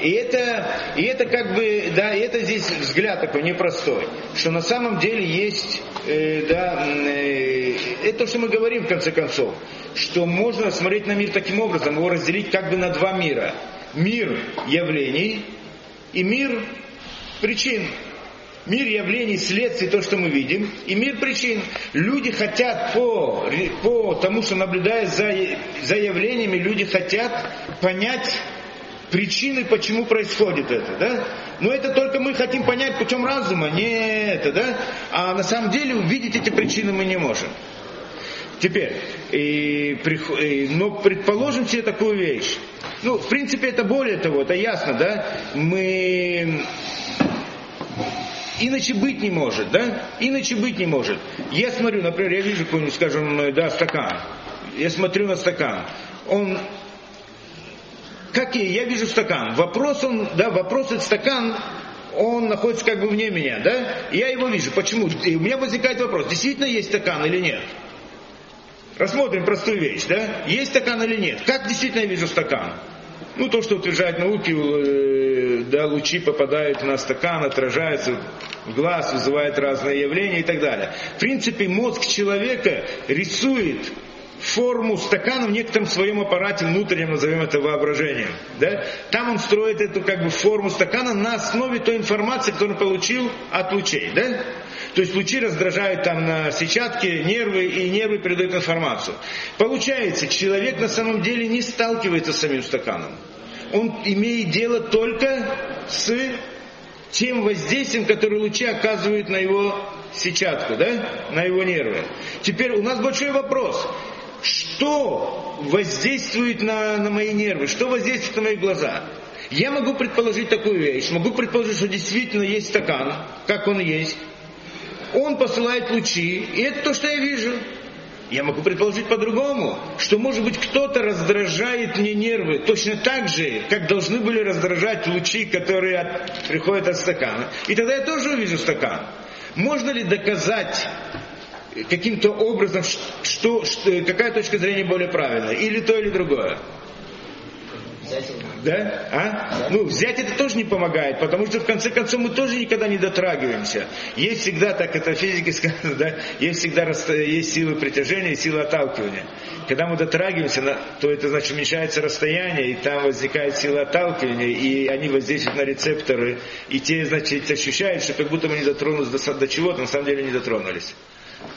И это, и это как бы, да, это здесь взгляд такой непростой, что на самом деле есть, э, да, э, это то, что мы говорим в конце концов, что можно смотреть на мир таким образом, его разделить как бы на два мира. Мир явлений и мир причин. Мир явлений, следствий, то, что мы видим, и мир причин. Люди хотят по, по тому, что наблюдая за, за явлениями, люди хотят понять причины, почему происходит это, да? Но это только мы хотим понять путем разума, не это, да? А на самом деле увидеть эти причины мы не можем. Теперь, и, и, но предположим себе такую вещь. Ну, в принципе, это более того, это ясно, да? Мы иначе быть не может, да? Иначе быть не может. Я смотрю, например, я вижу какой-нибудь, скажем, да, стакан. Я смотрю на стакан. Он как я, я вижу стакан. Вопрос он, да, вопрос этот стакан, он находится как бы вне меня, да? Я его вижу. Почему? И у меня возникает вопрос, действительно есть стакан или нет? Рассмотрим простую вещь, да? Есть стакан или нет? Как действительно я вижу стакан? Ну, то, что утверждают науки, э, да, лучи попадают на стакан, отражаются в глаз, вызывают разные явления и так далее. В принципе, мозг человека рисует форму стакана в некотором своем аппарате внутреннем, назовем это воображением. Да? Там он строит эту как бы форму стакана на основе той информации, которую он получил от лучей. Да? То есть лучи раздражают там на сетчатке нервы, и нервы передают информацию. Получается, человек на самом деле не сталкивается с самим стаканом. Он имеет дело только с тем воздействием, которое лучи оказывают на его сетчатку, да? на его нервы. Теперь у нас большой вопрос. Что воздействует на, на мои нервы? Что воздействует на мои глаза? Я могу предположить такую вещь. Могу предположить, что действительно есть стакан, как он есть он посылает лучи, и это то, что я вижу. Я могу предположить по-другому, что может быть кто-то раздражает мне нервы точно так же, как должны были раздражать лучи, которые от, приходят от стакана. И тогда я тоже увижу стакан. Можно ли доказать каким-то образом, что, что, какая точка зрения более правильная, или то, или другое? Да? А? Ну, взять это тоже не помогает, потому что в конце концов мы тоже никогда не дотрагиваемся. Есть всегда, так это физики сказано, да, есть всегда есть силы притяжения и силы отталкивания. Когда мы дотрагиваемся, то это значит уменьшается расстояние, и там возникает сила отталкивания, и они воздействуют на рецепторы, и те, значит, ощущают, что как будто мы не дотронулись до, до чего-то, на самом деле не дотронулись.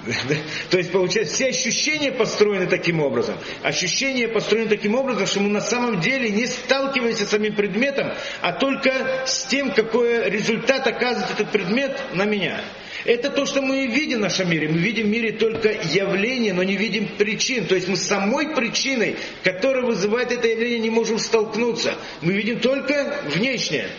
То есть, получается, все ощущения построены таким образом. Ощущения построены таким образом, что мы на самом деле не сталкиваемся с самим предметом, а только с тем, какой результат оказывает этот предмет на меня. Это то, что мы видим в нашем мире. Мы видим в мире только явление, но не видим причин. То есть мы с самой причиной, которая вызывает это явление, не можем столкнуться. Мы видим только внешнее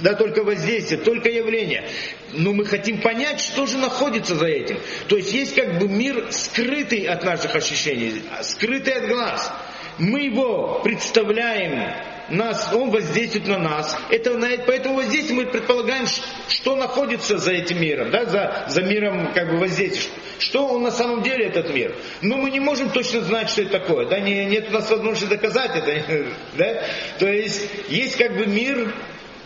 да, только воздействие, только явление. Но мы хотим понять, что же находится за этим. То есть есть как бы мир скрытый от наших ощущений, скрытый от глаз. Мы его представляем, нас, он воздействует на нас. Это, по этому воздействию мы предполагаем, что находится за этим миром, да, за, за миром как бы воздействия. Что он на самом деле этот мир. Но мы не можем точно знать, что это такое. Да, не, нет у нас возможности доказать это. Да? То есть есть как бы мир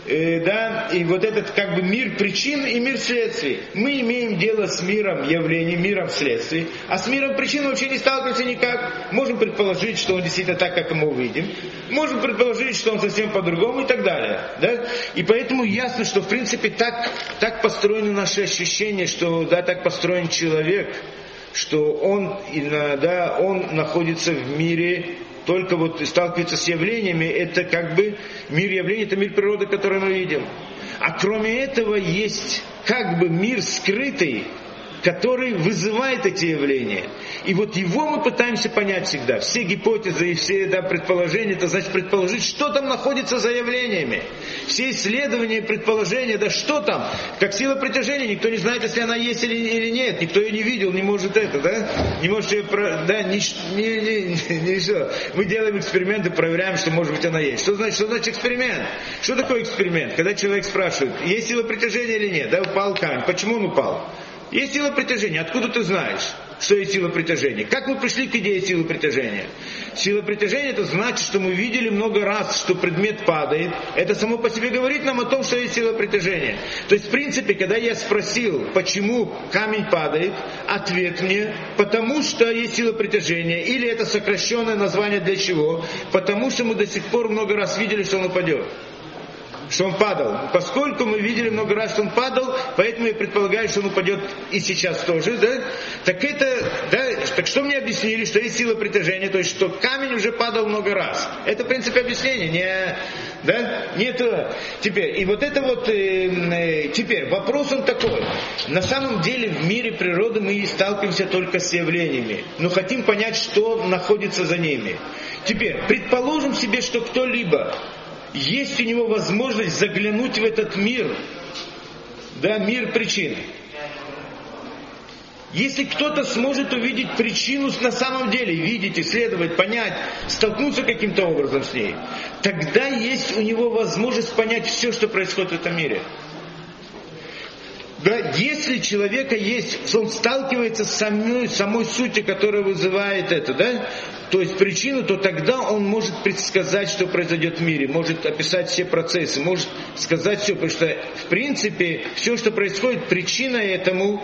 э, да, и вот этот как бы мир причин и мир следствий. Мы имеем дело с миром явлений, миром следствий, а с миром причин вообще не сталкиваемся никак. Можем предположить, что он действительно так, как мы увидим. Можем предположить, что он совсем по-другому и так далее. Да? И поэтому ясно, что в принципе так, так построены наши ощущения, что да, так построен человек, что он, да, он находится в мире только вот сталкивается с явлениями, это как бы мир явлений, это мир природы, который мы видим. А кроме этого есть как бы мир скрытый, который вызывает эти явления. И вот его мы пытаемся понять всегда. Все гипотезы и все да, предположения, это значит предположить, что там находится за явлениями. Все исследования, предположения, да что там, как сила притяжения, никто не знает, если она есть или, или нет, никто ее не видел, не может это, да, не может ее, да, не, не, не, не, все. Мы делаем эксперименты, проверяем, что может быть она есть. Что значит, что значит эксперимент? Что такое эксперимент? Когда человек спрашивает, есть сила притяжения или нет, да, упал камень, почему он упал? Есть сила притяжения. Откуда ты знаешь, что есть сила притяжения? Как мы пришли к идее силы притяжения? Сила притяжения это значит, что мы видели много раз, что предмет падает. Это само по себе говорит нам о том, что есть сила притяжения. То есть, в принципе, когда я спросил, почему камень падает, ответ мне, потому что есть сила притяжения. Или это сокращенное название для чего? Потому что мы до сих пор много раз видели, что он упадет что он падал. Поскольку мы видели много раз, что он падал, поэтому я предполагаю, что он упадет и сейчас тоже, да? Так это, да, так что мне объяснили, что есть сила притяжения, то есть что камень уже падал много раз. Это, в принципе, объяснение, не, да? Нет, теперь, и вот это вот, э, э, теперь, вопрос он такой. На самом деле в мире природы мы сталкиваемся только с явлениями, но хотим понять, что находится за ними. Теперь, предположим себе, что кто-либо есть у него возможность заглянуть в этот мир, да, мир причин. Если кто-то сможет увидеть причину на самом деле, видеть, исследовать, понять, столкнуться каким-то образом с ней, тогда есть у него возможность понять все, что происходит в этом мире. Да, если человека есть, он сталкивается с самой, самой сутью, которая вызывает это, да, то есть причину, то тогда он может предсказать, что произойдет в мире, может описать все процессы, может сказать все, потому что в принципе все, что происходит, причина этому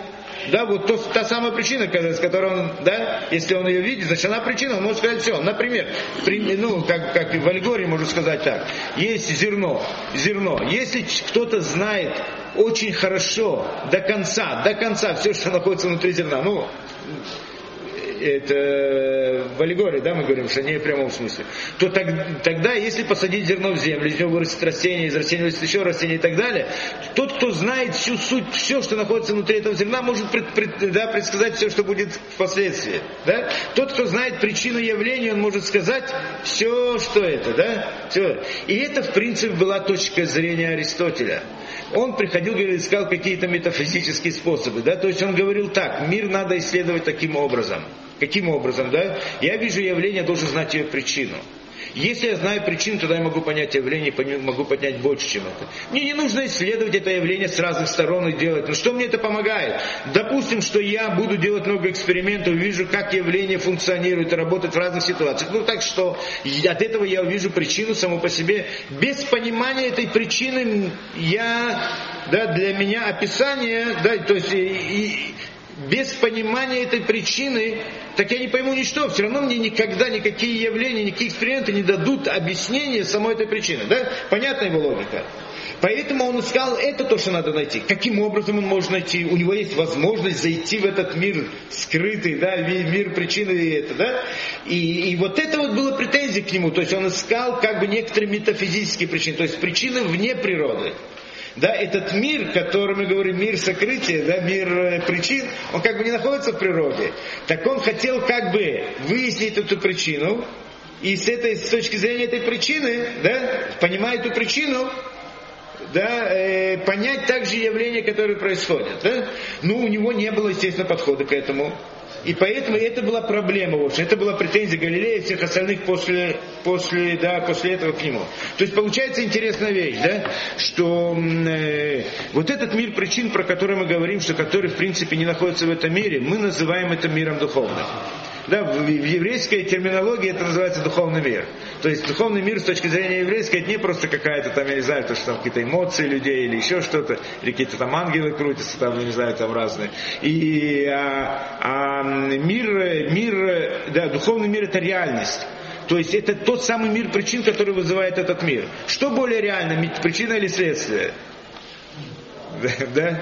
да, вот то, та самая причина, с которой он, да, если он ее видит, значит она причина, он может сказать все. Например, при, ну, как, как в аллегории можно сказать так, есть зерно, зерно. Если кто-то знает очень хорошо, до конца, до конца все, что находится внутри зерна, ну, это в аллегории, да, мы говорим, что не в прямом смысле, то так, тогда, если посадить зерно в землю, из него вырастет растение, из растения вырастет еще растение и так далее, тот, кто знает всю суть, все, что находится внутри этого зерна, может пред, пред, да, предсказать все, что будет впоследствии. Да? Тот, кто знает причину явления, он может сказать все, что это. Да? Все. И это, в принципе, была точка зрения Аристотеля он приходил, говорит, искал какие-то метафизические способы, да, то есть он говорил так, мир надо исследовать таким образом. Каким образом, да? Я вижу явление, должен знать ее причину. Если я знаю причину, тогда я могу понять явление, могу понять больше, чем это. Мне не нужно исследовать это явление с разных сторон и делать. Но что мне это помогает? Допустим, что я буду делать много экспериментов, вижу, как явление функционирует и работает в разных ситуациях. Ну так что от этого я увижу причину саму по себе. Без понимания этой причины я, да, для меня описание, да, то есть и, и, без понимания этой причины, так я не пойму ничто. Все равно мне никогда никакие явления, никакие эксперименты не дадут объяснения самой этой причины. Да? Понятна его логика? Поэтому он искал это то, что надо найти. Каким образом он может найти? У него есть возможность зайти в этот мир скрытый, да, мир причины и это, да. И, и вот это вот было претензия к нему. То есть он искал как бы некоторые метафизические причины, то есть причины вне природы. Да, этот мир, который мы говорим, мир сокрытия, да, мир э, причин, он как бы не находится в природе. Так он хотел как бы выяснить эту причину, и с этой с точки зрения этой причины, да, понимая эту причину, да, э, понять также явления, которые происходят. Да? Но у него не было, естественно, подхода к этому. И поэтому это была проблема, общем, это была претензия Галилея и всех остальных после, после, да, после этого к нему. То есть получается интересная вещь, да, что э, вот этот мир причин, про который мы говорим, что который в принципе не находится в этом мире, мы называем это миром духовным. Да, в еврейской терминологии это называется духовный мир. То есть духовный мир с точки зрения еврейской это не просто какая-то там, я не знаю, то, что там какие-то эмоции людей или еще что-то, или какие-то там ангелы крутятся, там, я не знаю, там разные. И а, а мир, мир, да, духовный мир это реальность. То есть это тот самый мир причин, который вызывает этот мир. Что более реально, причина или следствие? Да?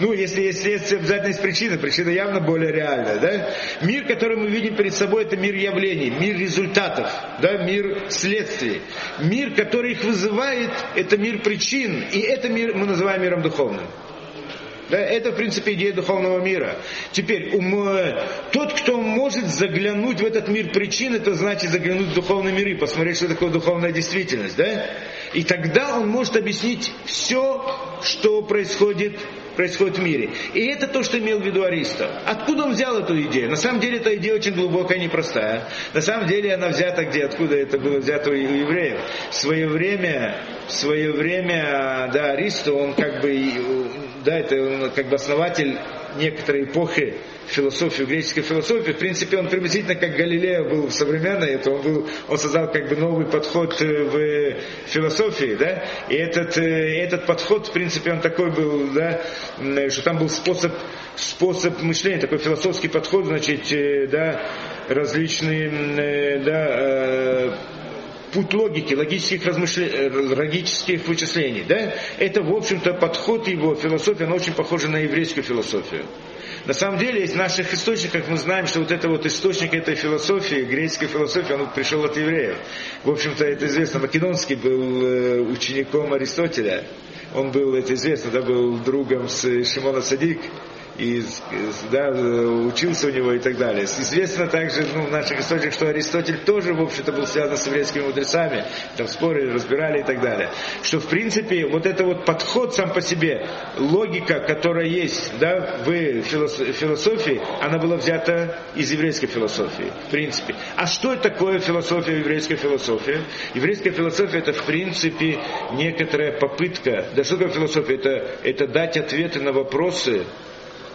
Ну, если есть следствие, обязательно есть причина. Причина явно более реальная. Да? Мир, который мы видим перед собой, это мир явлений, мир результатов, да? мир следствий. Мир, который их вызывает, это мир причин. И это мир мы называем миром духовным. Да, это, в принципе, идея духовного мира. Теперь, ум, э, тот, кто может заглянуть в этот мир причин, это значит заглянуть в духовный мир и посмотреть, что такое духовная действительность. Да? И тогда он может объяснить все, что происходит происходит в мире. И это то, что имел в виду Аристо. Откуда он взял эту идею? На самом деле эта идея очень глубокая и непростая. На самом деле она взята где? Откуда это было взято у евреев? В свое время, в свое время, да, Аристо, он как бы, да, это как бы основатель некоторой эпохи философию, греческой философии, в принципе, он приблизительно как Галилео был в современной, это он, был, он создал как бы новый подход э, в философии, да, и этот, э, этот подход, в принципе, он такой был, да, что там был способ, способ мышления, такой философский подход, значит, э, да, различные, да, путь логики, логических, размышле... логических вычислений. Да? Это, в общем-то, подход его, философия, она очень похожа на еврейскую философию. На самом деле, из наших источников мы знаем, что вот это вот источник этой философии, греческой философии, он пришел от евреев. В общем-то, это известно. Македонский был э, учеником Аристотеля. Он был, это известно, да, был другом с Шимона Садик и да, учился у него и так далее. Известно также ну, в наших источниках, что Аристотель тоже, в общем-то, был связан с еврейскими мудрецами, там спорили, разбирали и так далее. Что, в принципе, вот это вот подход сам по себе, логика, которая есть да, в философии, она была взята из еврейской философии, в принципе. А что такое философия, еврейская философия? Еврейская философия это, в принципе, некоторая попытка, да что такое философия? Это, это дать ответы на вопросы,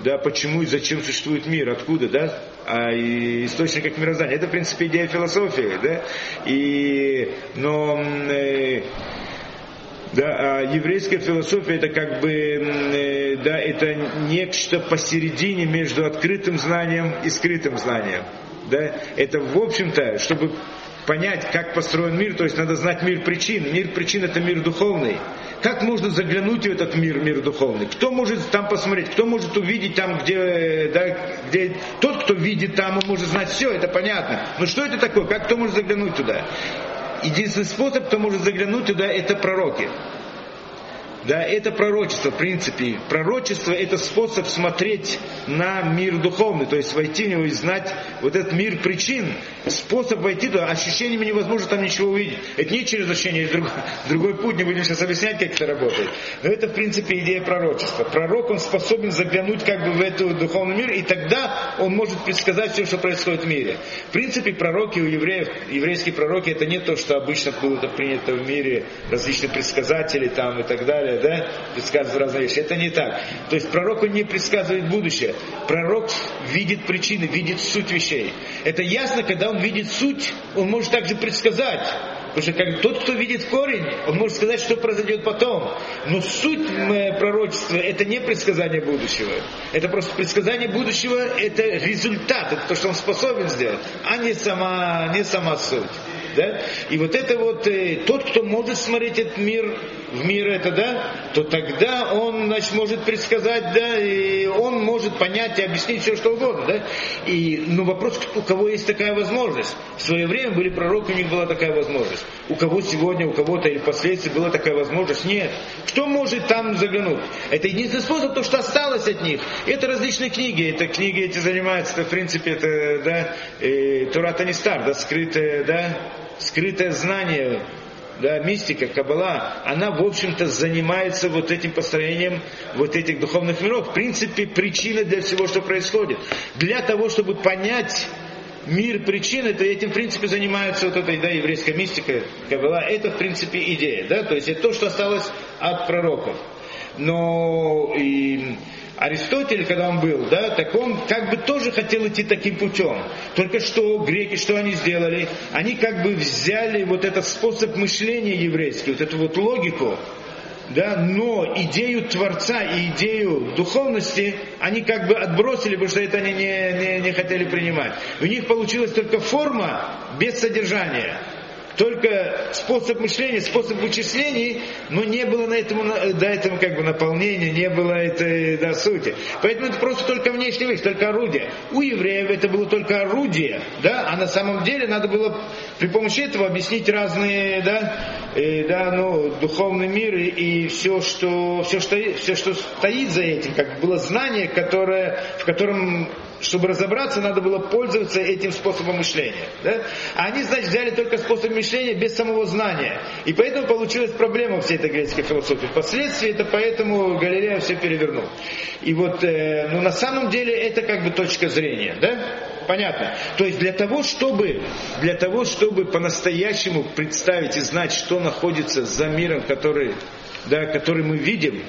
да, почему и зачем существует мир, откуда, да, а и источниках мироздания. Это, в принципе, идея философии, да, и, но, э, да, а еврейская философия это как бы, э, да, это нечто посередине между открытым знанием и скрытым знанием. Да, это в общем-то, чтобы понять, как построен мир, то есть надо знать мир причин. Мир причин это мир духовный. Как можно заглянуть в этот мир, мир духовный? Кто может там посмотреть? Кто может увидеть там, где, да, где тот, кто видит там, он может знать все, это понятно. Но что это такое? Как кто может заглянуть туда? Единственный способ, кто может заглянуть туда, это пророки. Да, это пророчество, в принципе. Пророчество это способ смотреть на мир духовный, то есть войти в него и знать вот этот мир причин. Способ войти туда, ощущениями невозможно там ничего увидеть. Это не через ощущение, это другой, другой путь, не будем сейчас объяснять, как это работает. Но это, в принципе, идея пророчества. Пророк, он способен заглянуть как бы в этот духовный мир, и тогда он может предсказать все, что происходит в мире. В принципе, пророки у евреев, еврейские пророки, это не то, что обычно было принято в мире, различные предсказатели там и так далее да, предсказывает разные вещи. Это не так. То есть пророк он не предсказывает будущее. Пророк видит причины, видит суть вещей. Это ясно, когда он видит суть, он может также предсказать. Потому что как, тот, кто видит корень, он может сказать, что произойдет потом. Но суть пророчества это не предсказание будущего. Это просто предсказание будущего, это результат, это то, что он способен сделать, а не сама, не сама суть. да? И вот это вот, э, тот, кто может смотреть этот мир, в мир это, да, то тогда он, значит, может предсказать, да, и он может понять и объяснить все, что угодно, да? И, ну, вопрос, у кого есть такая возможность. В свое время были пророки, у них была такая возможность. У кого сегодня, у кого-то или впоследствии была такая возможность, нет. Кто может там заглянуть? Это единственный способ, то, что осталось от них. Это различные книги, это книги эти занимаются, в принципе, это, да, э, Турата не стар, да, скрытое, да, скрытое знание, да, мистика, кабала, она, в общем-то, занимается вот этим построением вот этих духовных миров. В принципе, причина для всего, что происходит. Для того, чтобы понять мир причины, то этим, в принципе, занимается вот этой да, еврейская мистика, кабала. Это, в принципе, идея. Да? То есть это то, что осталось от пророков. Но и Аристотель, когда он был, да, так он как бы тоже хотел идти таким путем. Только что греки, что они сделали? Они как бы взяли вот этот способ мышления еврейский, вот эту вот логику, да, но идею Творца и идею духовности они как бы отбросили, потому что это они не, не, не хотели принимать. У них получилась только форма без содержания только способ мышления, способ вычислений, но не было на этом, до этого как бы наполнения, не было этой до сути. Поэтому это просто только внешняя вещь, только орудие. У евреев это было только орудие, да, а на самом деле надо было при помощи этого объяснить разные, да, э, да, ну, духовный мир и, и все, что, все, что, все, что стоит за этим, как было знание, которое, в котором чтобы разобраться, надо было пользоваться этим способом мышления. Да? А они, значит, взяли только способ мышления без самого знания. И поэтому получилась проблема всей этой греческой философии. Впоследствии это поэтому Галилея все перевернул. И вот, э, ну на самом деле это как бы точка зрения. Да? Понятно. То есть для того, чтобы, для того, чтобы по-настоящему представить и знать, что находится за миром, который, да, который мы видим,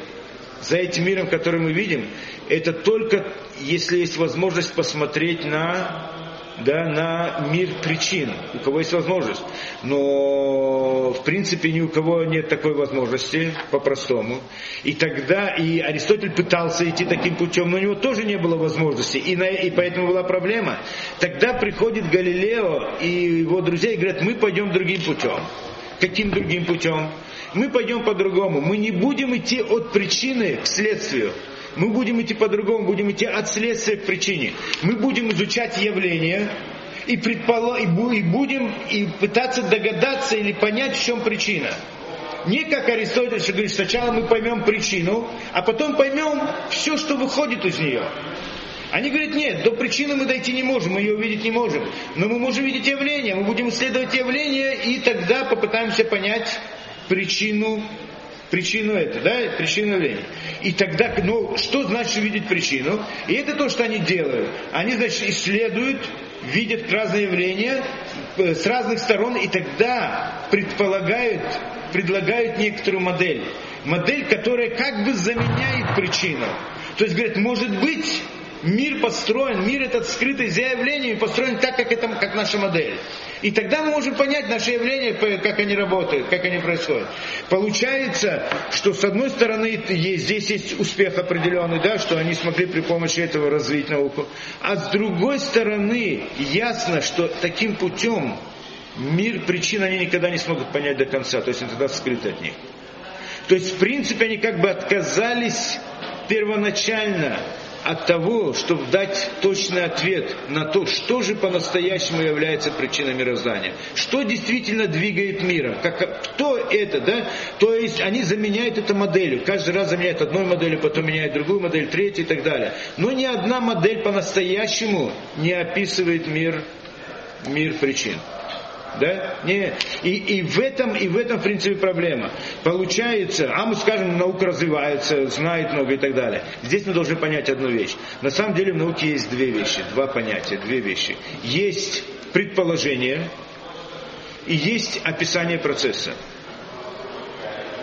за этим миром, который мы видим, это только если есть возможность посмотреть на, да, на мир причин, у кого есть возможность. Но в принципе ни у кого нет такой возможности, по-простому. И тогда и Аристотель пытался идти таким путем, но у него тоже не было возможности, и, на, и поэтому была проблема. Тогда приходит Галилео и его друзья и говорят, мы пойдем другим путем. Каким другим путем? Мы пойдем по-другому. Мы не будем идти от причины к следствию. Мы будем идти по-другому, будем идти от следствия к причине. Мы будем изучать явления и, предполо... и будем и пытаться догадаться или понять, в чем причина. Не как Аристотель, что говорит, сначала мы поймем причину, а потом поймем все, что выходит из нее. Они говорят, нет, до причины мы дойти не можем, мы ее увидеть не можем. Но мы можем видеть явление, мы будем исследовать явление, и тогда попытаемся понять причину причину это, да, причину явления. И тогда, ну, что значит увидеть причину? И это то, что они делают. Они, значит, исследуют, видят разные явления э, с разных сторон, и тогда предполагают, предлагают некоторую модель. Модель, которая как бы заменяет причину. То есть, говорят, может быть, мир построен, мир этот скрытый за явлениями построен так, как, это, как наша модель. И тогда мы можем понять наши явления, как они работают, как они происходят. Получается, что с одной стороны есть, здесь есть успех определенный, да, что они смогли при помощи этого развить науку. А с другой стороны, ясно, что таким путем мир причин они никогда не смогут понять до конца, то есть он тогда скрыт от них. То есть, в принципе, они как бы отказались первоначально от того, чтобы дать точный ответ на то, что же по-настоящему является причиной мироздания, что действительно двигает миром, как, кто это, да, то есть они заменяют это моделью, каждый раз заменяют одной моделью, потом меняют другую модель, третью и так далее. Но ни одна модель по-настоящему не описывает мир, мир причин. Да? Не. И, и, в этом, и в этом, в принципе, проблема. Получается, а мы скажем, наука развивается, знает много и так далее. Здесь мы должны понять одну вещь. На самом деле в науке есть две вещи, два понятия, две вещи. Есть предположение и есть описание процесса.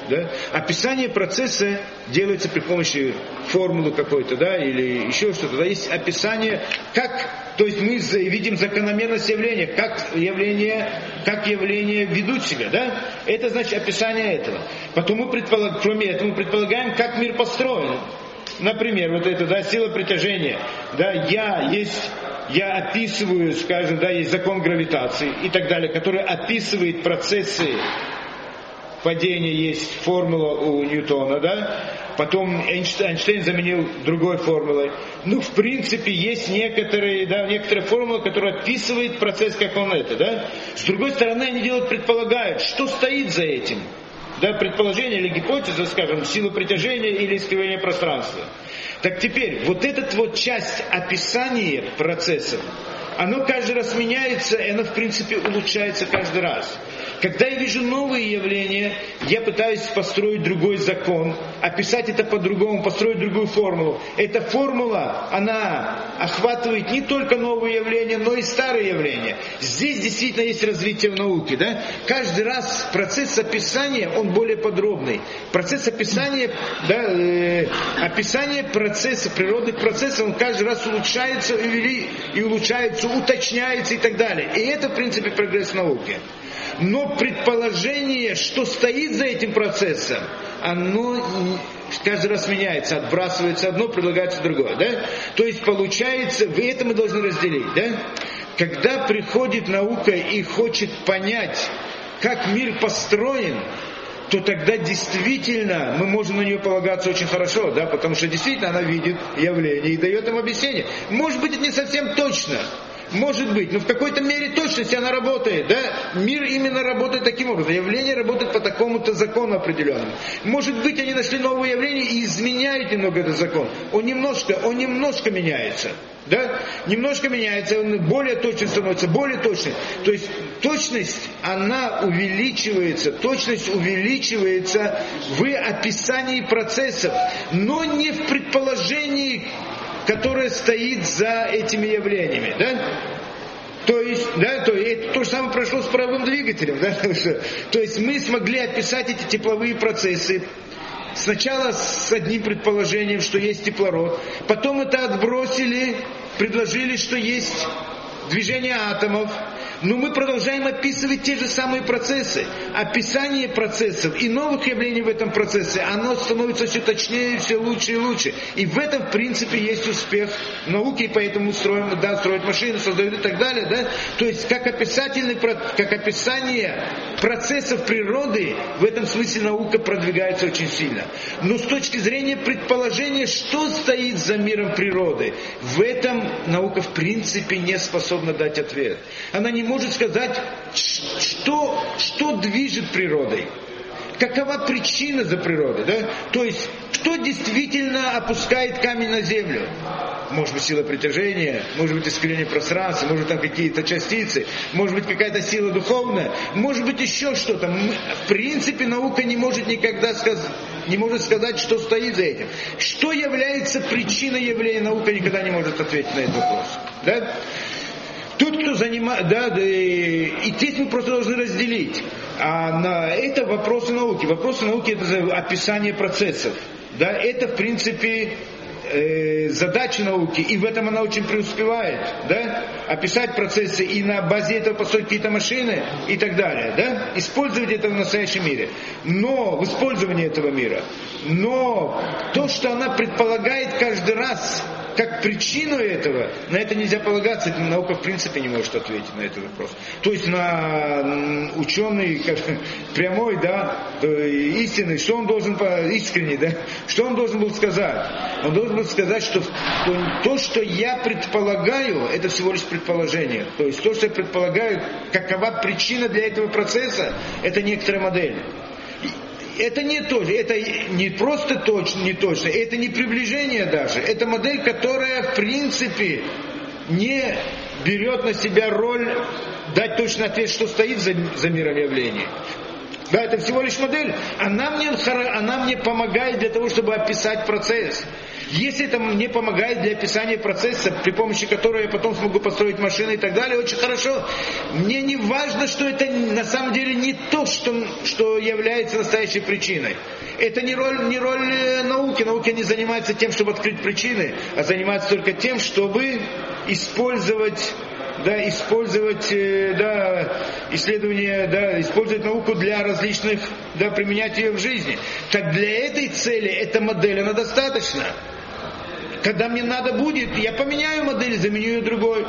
Да? Описание процесса делается при помощи формулы какой-то, да, или еще что-то. Да, есть описание, как, то есть мы видим закономерность явления, как явление, как явление ведут себя, да. Это значит описание этого. Потом мы предполагаем, кроме этого, мы предполагаем, как мир построен. Например, вот это, да, сила притяжения, да, я есть я описываю, скажем, да, есть закон гравитации и так далее, который описывает процессы падения, есть формула у Ньютона, да, потом Эйнштейн заменил другой формулой. Ну, в принципе, есть некоторые, да, некоторые формулы, которые описывают процесс, как он это, да. С другой стороны, они делают, предполагают, что стоит за этим. Да, предположение или гипотеза, скажем, сила притяжения или искривление пространства. Так теперь, вот эта вот часть описания процессов, оно каждый раз меняется, и оно, в принципе, улучшается каждый раз. Когда я вижу новые явления, я пытаюсь построить другой закон, описать это по-другому, построить другую формулу. Эта формула, она охватывает не только новые явления, но и старые явления. Здесь действительно есть развитие в науке. Да? Каждый раз процесс описания, он более подробный. Процесс описания, да, э, описание процесса, природных процессов, он каждый раз улучшается и, и улучшается, уточняется и так далее. И это, в принципе, прогресс в науке но предположение, что стоит за этим процессом, оно каждый раз меняется, отбрасывается одно, предлагается другое. Да? То есть получается, в этом мы должны разделить. Да? Когда приходит наука и хочет понять, как мир построен, то тогда действительно мы можем на нее полагаться очень хорошо, да, потому что действительно она видит явление и дает им объяснение. Может быть, это не совсем точно, может быть, но в какой-то мере точности она работает, да? Мир именно работает таким образом. Явление работает по такому-то закону определенному. Может быть, они нашли новое явление и изменяют немного этот закон. Он немножко, он немножко меняется. Да? Немножко меняется, он более точно становится, более точный. То есть точность, она увеличивается, точность увеличивается в описании процессов, но не в предположении которая стоит за этими явлениями. Да? То есть, да, то, это то же самое прошло с паровым двигателем. Да? То есть мы смогли описать эти тепловые процессы, Сначала с одним предположением, что есть теплород, потом это отбросили, предложили, что есть движение атомов, но мы продолжаем описывать те же самые процессы. Описание процессов и новых явлений в этом процессе, оно становится все точнее, все лучше и лучше. И в этом, в принципе, есть успех науки, и поэтому строим, да, строят машины, создают и так далее. Да? То есть, как, описательный, как описание процессов природы, в этом смысле наука продвигается очень сильно. Но с точки зрения предположения, что стоит за миром природы, в этом наука, в принципе, не способна дать ответ. Она не может сказать, что, что движет природой. Какова причина за природой, да? То есть, кто действительно опускает камень на землю? Может быть, сила притяжения, может быть, искривление пространства, может, там какие-то частицы, может быть, какая-то сила духовная, может быть, еще что-то. В принципе, наука не может никогда сказать, не может сказать, что стоит за этим. Что является причиной явления, наука никогда не может ответить на этот вопрос. Да? Тот, кто занимает, да, да, и здесь мы просто должны разделить. А на это вопросы науки. Вопросы науки это описание процессов. Да, это в принципе э, задача науки, и в этом она очень преуспевает, да, описать процессы и на базе этого построить какие-то машины и так далее, да, использовать это в настоящем мире, но в использовании этого мира, но то, что она предполагает каждый раз, как причину этого, на это нельзя полагаться, наука в принципе не может ответить на этот вопрос. То есть на ученый как, прямой, да, истинный, что он должен, искренний, да, что он должен был сказать? Он должен был сказать, что то, что я предполагаю, это всего лишь предположение. То есть то, что я предполагаю, какова причина для этого процесса, это некоторая модель это не то, это не просто точно, не точно, это не приближение даже, это модель, которая в принципе не берет на себя роль дать точный ответ, что стоит за, за миром явлений. Да, это всего лишь модель. Она мне, она мне помогает для того, чтобы описать процесс. Если это мне помогает для описания процесса, при помощи которого я потом смогу построить машины и так далее, очень хорошо. Мне не важно, что это на самом деле не то, что, что является настоящей причиной. Это не роль, не роль э, науки. Наука не занимается тем, чтобы открыть причины, а занимается только тем, чтобы использовать да, использовать э, да, исследования, да, использовать науку для различных, да, применять ее в жизни. Так для этой цели эта модель, она достаточна. Когда мне надо будет, я поменяю модель, заменю ее другой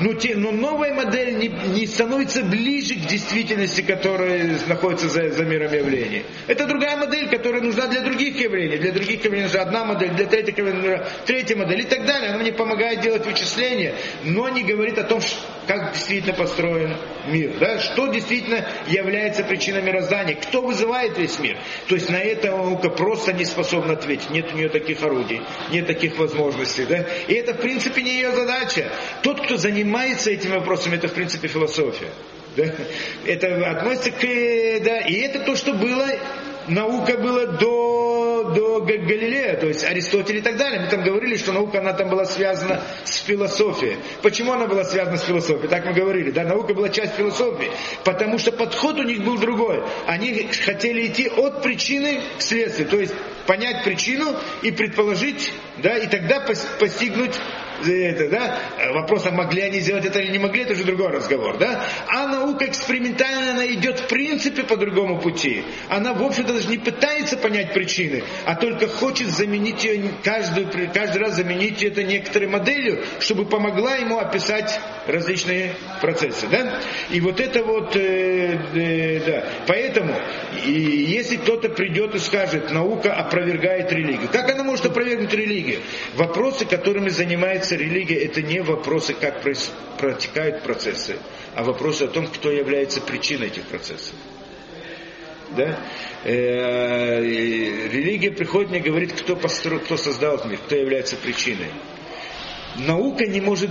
но, те, но новая модель не, не становится ближе к действительности, которая находится за, за миром явлений. Это другая модель, которая нужна для других явлений. Для других явлений нужна одна модель, для третьих явлений нужна третья модель и так далее. Она мне помогает делать вычисления, но не говорит о том, как действительно построен мир. Да? Что действительно является причиной мироздания. Кто вызывает весь мир. То есть на это наука просто не способна ответить. Нет у нее таких орудий, нет таких возможностей. Да? И это в принципе не ее задача. Тот, кто занимается занимается этим вопросом, это в принципе философия. Да? Это относится к... Да, и это то, что было, наука была до, до Галилея, то есть Аристотеля и так далее. Мы там говорили, что наука, она там была связана с философией. Почему она была связана с философией? Так мы говорили, да, наука была часть философии. Потому что подход у них был другой. Они хотели идти от причины к следствию, то есть понять причину и предположить, да, и тогда постигнуть это, да, вопрос, а могли они сделать это или не могли, это уже другой разговор, да. А наука экспериментальная, она идет в принципе по другому пути. Она, в общем-то, даже не пытается понять причины, а только хочет заменить ее, каждую, каждый раз заменить это некоторой моделью, чтобы помогла ему описать различные процессы, да. И вот это вот, э, э, да. Поэтому, и если кто-то придет и скажет, наука опровергает религию, как она может опровергнуть религию? Вопросы, которыми занимается называется религия, это не вопросы, как протекают процессы, а вопросы о том, кто является причиной этих процессов. Да? Э, религия приходит мне говорит, кто, построил, кто создал мир, кто является причиной. Наука не может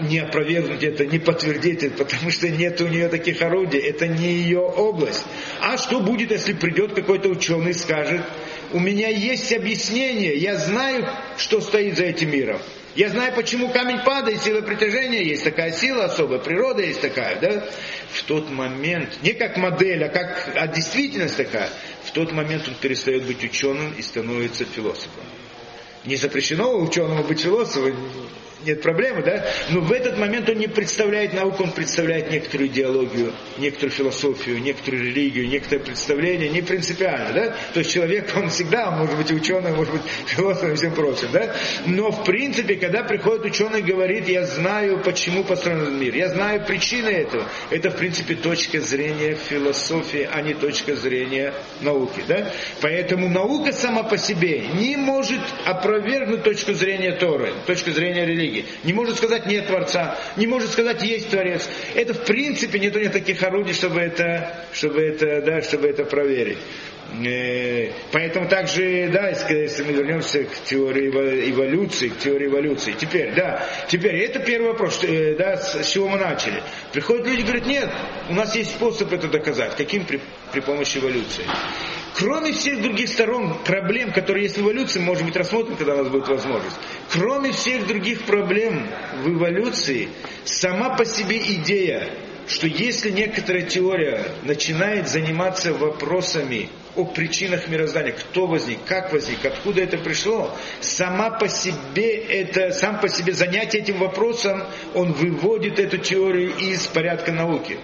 не опровергнуть это, не подтвердить это, потому что нет у нее таких орудий, это не ее область. А что будет, если придет какой-то ученый и скажет, у меня есть объяснение, я знаю, что стоит за этим миром. Я знаю, почему камень падает, сила притяжения есть такая сила особая, природа есть такая, да? В тот момент, не как модель, а как а действительность такая, в тот момент он перестает быть ученым и становится философом. Не запрещено ученому быть философом, нет проблемы, да? Но в этот момент он не представляет науку, он представляет некоторую идеологию, некоторую философию, некоторую религию, некоторое представление, не принципиально, да? То есть человек, он всегда, может быть ученым, может быть философом и всем прочим, да? Но в принципе, когда приходит ученый и говорит, я знаю, почему построен мир, я знаю причины этого, это в принципе точка зрения философии, а не точка зрения науки, да? Поэтому наука сама по себе не может опровергнуть точку зрения Торы, точку зрения религии религии. Не может сказать нет Творца, не может сказать есть Творец. Это в принципе нет у таких орудий, чтобы это, чтобы это, да, чтобы это проверить. Э, поэтому также, да, если мы вернемся к теории эволюции, к теории эволюции. Теперь, да, теперь, это первый вопрос, э, да, с чего мы начали. Приходят люди и говорят, нет, у нас есть способ это доказать. Каким при, при помощи эволюции? Кроме всех других сторон, проблем, которые есть в эволюции, может быть, рассмотрим, когда у нас будет возможность. Кроме всех других проблем в эволюции, сама по себе идея, что если некоторая теория начинает заниматься вопросами о причинах мироздания, кто возник, как возник, откуда это пришло, сама по себе это, сам по себе занятие этим вопросом, он выводит эту теорию из порядка науки.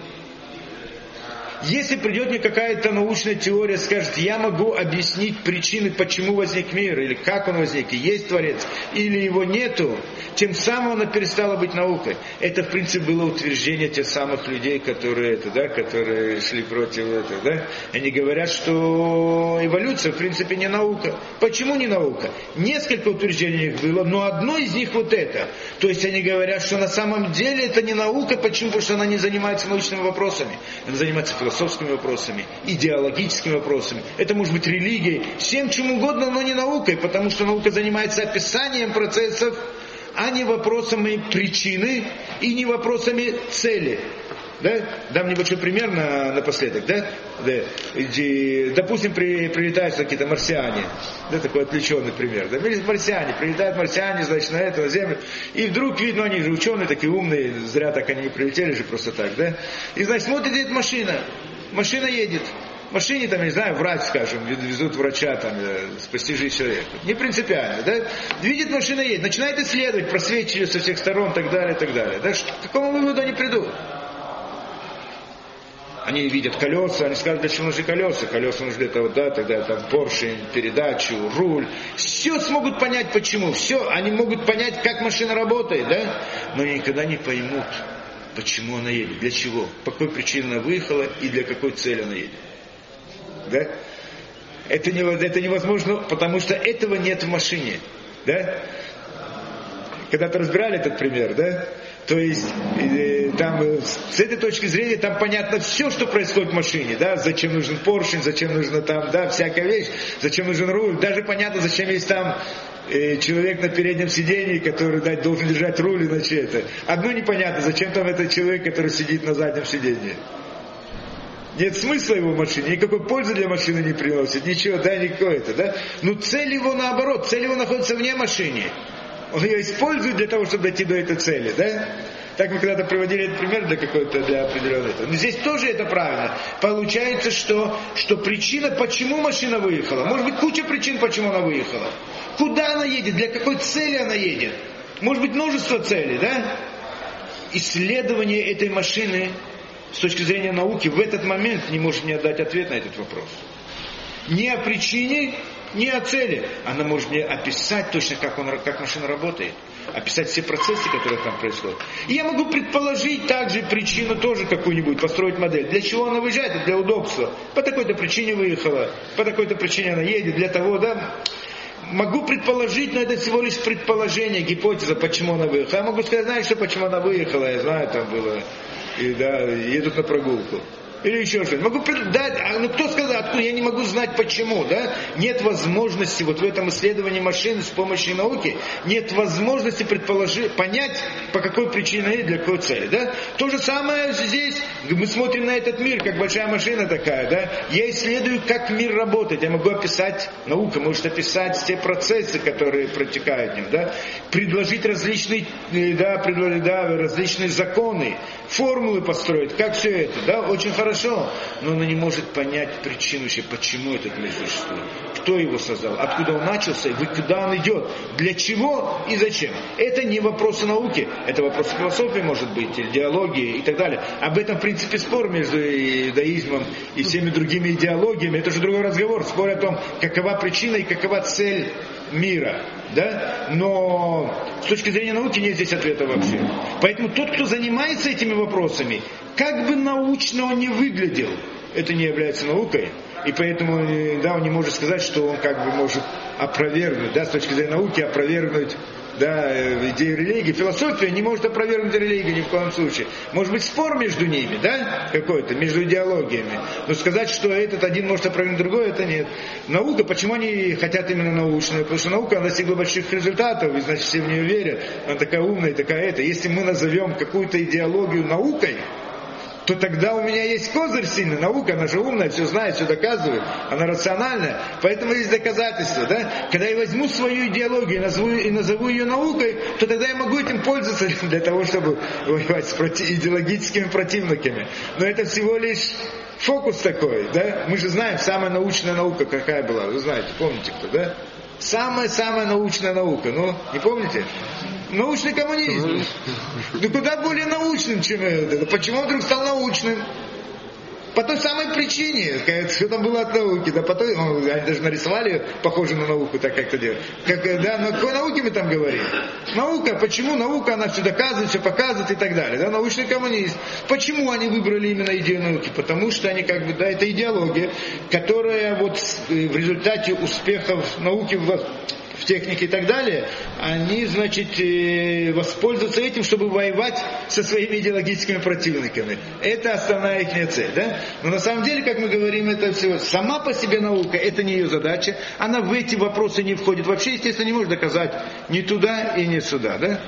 Если придет мне какая-то научная теория, скажет, я могу объяснить причины, почему возник мир, или как он возник, и есть Творец, или его нету, тем самым она перестала быть наукой. Это, в принципе, было утверждение тех самых людей, которые, это, да, которые шли против этого. Да? Они говорят, что эволюция, в принципе, не наука. Почему не наука? Несколько утверждений их было, но одно из них вот это. То есть они говорят, что на самом деле это не наука. Почему? Потому что она не занимается научными вопросами. Она занимается философскими вопросами, идеологическими вопросами. Это может быть религией, всем чем угодно, но не наукой, потому что наука занимается описанием процессов, а не вопросами причины и не вопросами цели. Да? Дам небольшой пример на, напоследок. Да? Да. И, допустим, при, прилетают какие-то марсиане. Да, такой отвлеченный пример. Да? Марсиане, прилетают марсиане, значит, на эту на Землю. И вдруг видно, они же ученые, такие умные, зря так они не прилетели же просто так. Да? И, значит, смотрит, едет машина. Машина едет. Машине, там, не знаю, врач, скажем, везут врача, там, э, спасти жизнь человека. Не принципиально, да? Видит, машина едет, начинает исследовать, просвечивать со всех сторон, так далее, так далее. Да? К какому выводу они придут? Они видят колеса, они скажут, для чего нужны колеса? Колеса нужны для того, да, тогда там поршень, передачу, руль. Все смогут понять почему. Все, они могут понять, как машина работает, да? Но они никогда не поймут, почему она едет, для чего, по какой причине она выехала и для какой цели она едет. Да? Это, не, это невозможно, потому что этого нет в машине. Да? Когда-то разбирали этот пример, да? То есть э, там э, с этой точки зрения там понятно все, что происходит в машине, да, зачем нужен поршень, зачем нужно там, да, всякая вещь, зачем нужен руль, даже понятно, зачем есть там э, человек на переднем сидении, который да, должен держать руль, иначе это. Одно непонятно, зачем там этот человек, который сидит на заднем сидении. Нет смысла его машине, никакой пользы для машины не приносит, ничего, да, никакой это, да. Но цель его наоборот, цель его находится вне машины. Он ее использует для того, чтобы дойти до этой цели, да? Так мы когда-то приводили этот пример для какой-то, для определенного. Но здесь тоже это правильно. Получается, что, что причина, почему машина выехала. Может быть, куча причин, почему она выехала. Куда она едет, для какой цели она едет. Может быть, множество целей, да? Исследование этой машины с точки зрения науки в этот момент не может мне дать ответ на этот вопрос. Ни о причине, не о цели. Она может мне описать точно, как, он, как машина работает. Описать все процессы, которые там происходят. И я могу предположить также причину тоже какую-нибудь, построить модель. Для чего она выезжает? Для удобства. По такой-то причине выехала. По такой-то причине она едет. Для того, да, могу предположить, но это всего лишь предположение, гипотеза, почему она выехала. Я могу сказать, знаешь, что почему она выехала, я знаю, там было, и да, едут на прогулку или еще что-то. Могу дать, а ну кто сказал, откуда, я не могу знать почему, да? Нет возможности вот в этом исследовании машины с помощью науки, нет возможности предположить, понять, по какой причине и для какой цели, да? То же самое здесь, мы смотрим на этот мир, как большая машина такая, да? Я исследую, как мир работает, я могу описать, наука может описать те процессы, которые протекают в нем, да? Предложить различные, э, да, предложить, да, различные законы, формулы построить, как все это, да? Очень хорошо хорошо, но она не может понять причину, почему этот мир существует. Кто его создал, откуда он начался и куда он идет, для чего и зачем. Это не вопросы науки, это вопросы философии, может быть, идеологии и так далее. Об этом, в принципе, спор между иудаизмом и всеми другими идеологиями. Это же другой разговор, спор о том, какова причина и какова цель мира. Да? Но с точки зрения науки нет здесь ответа вообще. Поэтому тот, кто занимается этими вопросами, как бы научно он не выглядел, это не является наукой. И поэтому да, он не может сказать, что он как бы может опровергнуть, да, с точки зрения науки, опровергнуть да, э, идею религии, философия не может опровергнуть религию ни в коем случае. Может быть спор между ними, да, какой-то, между идеологиями. Но сказать, что этот один может опровергнуть другой, это нет. Наука, почему они хотят именно научную? Потому что наука она достигла больших результатов, и значит все в нее верят. Она такая умная, такая это. Если мы назовем какую-то идеологию наукой, то тогда у меня есть козырь сильный. Наука, она же умная, все знает, все доказывает. Она рациональная. Поэтому есть доказательства. Да? Когда я возьму свою идеологию и назову, и назову ее наукой, то тогда я могу этим пользоваться для того, чтобы воевать с проти- идеологическими противниками. Но это всего лишь фокус такой. Да? Мы же знаем, самая научная наука какая была. Вы знаете, помните кто, да? Самая-самая научная наука. Ну, не помните? Научный коммунизм. Ну куда более научным, чем это. Почему он вдруг стал научным? По той самой причине, что там было от науки, да, потом, ну, они даже нарисовали, похоже на науку, так как это делают. Как, да, но какой науке мы там говорим? Наука, почему наука, она все доказывает, все показывает и так далее, да, научный коммунизм. Почему они выбрали именно идею науки? Потому что они как бы, да, это идеология, которая вот э, в результате успехов науки в технике и так далее, они, значит, э, воспользуются этим, чтобы воевать со своими идеологическими противниками. Это основная их цель, да? Но на самом деле, как мы говорим, это все сама по себе наука, это не ее задача, она в эти вопросы не входит. Вообще, естественно, не может доказать ни туда и ни сюда, да?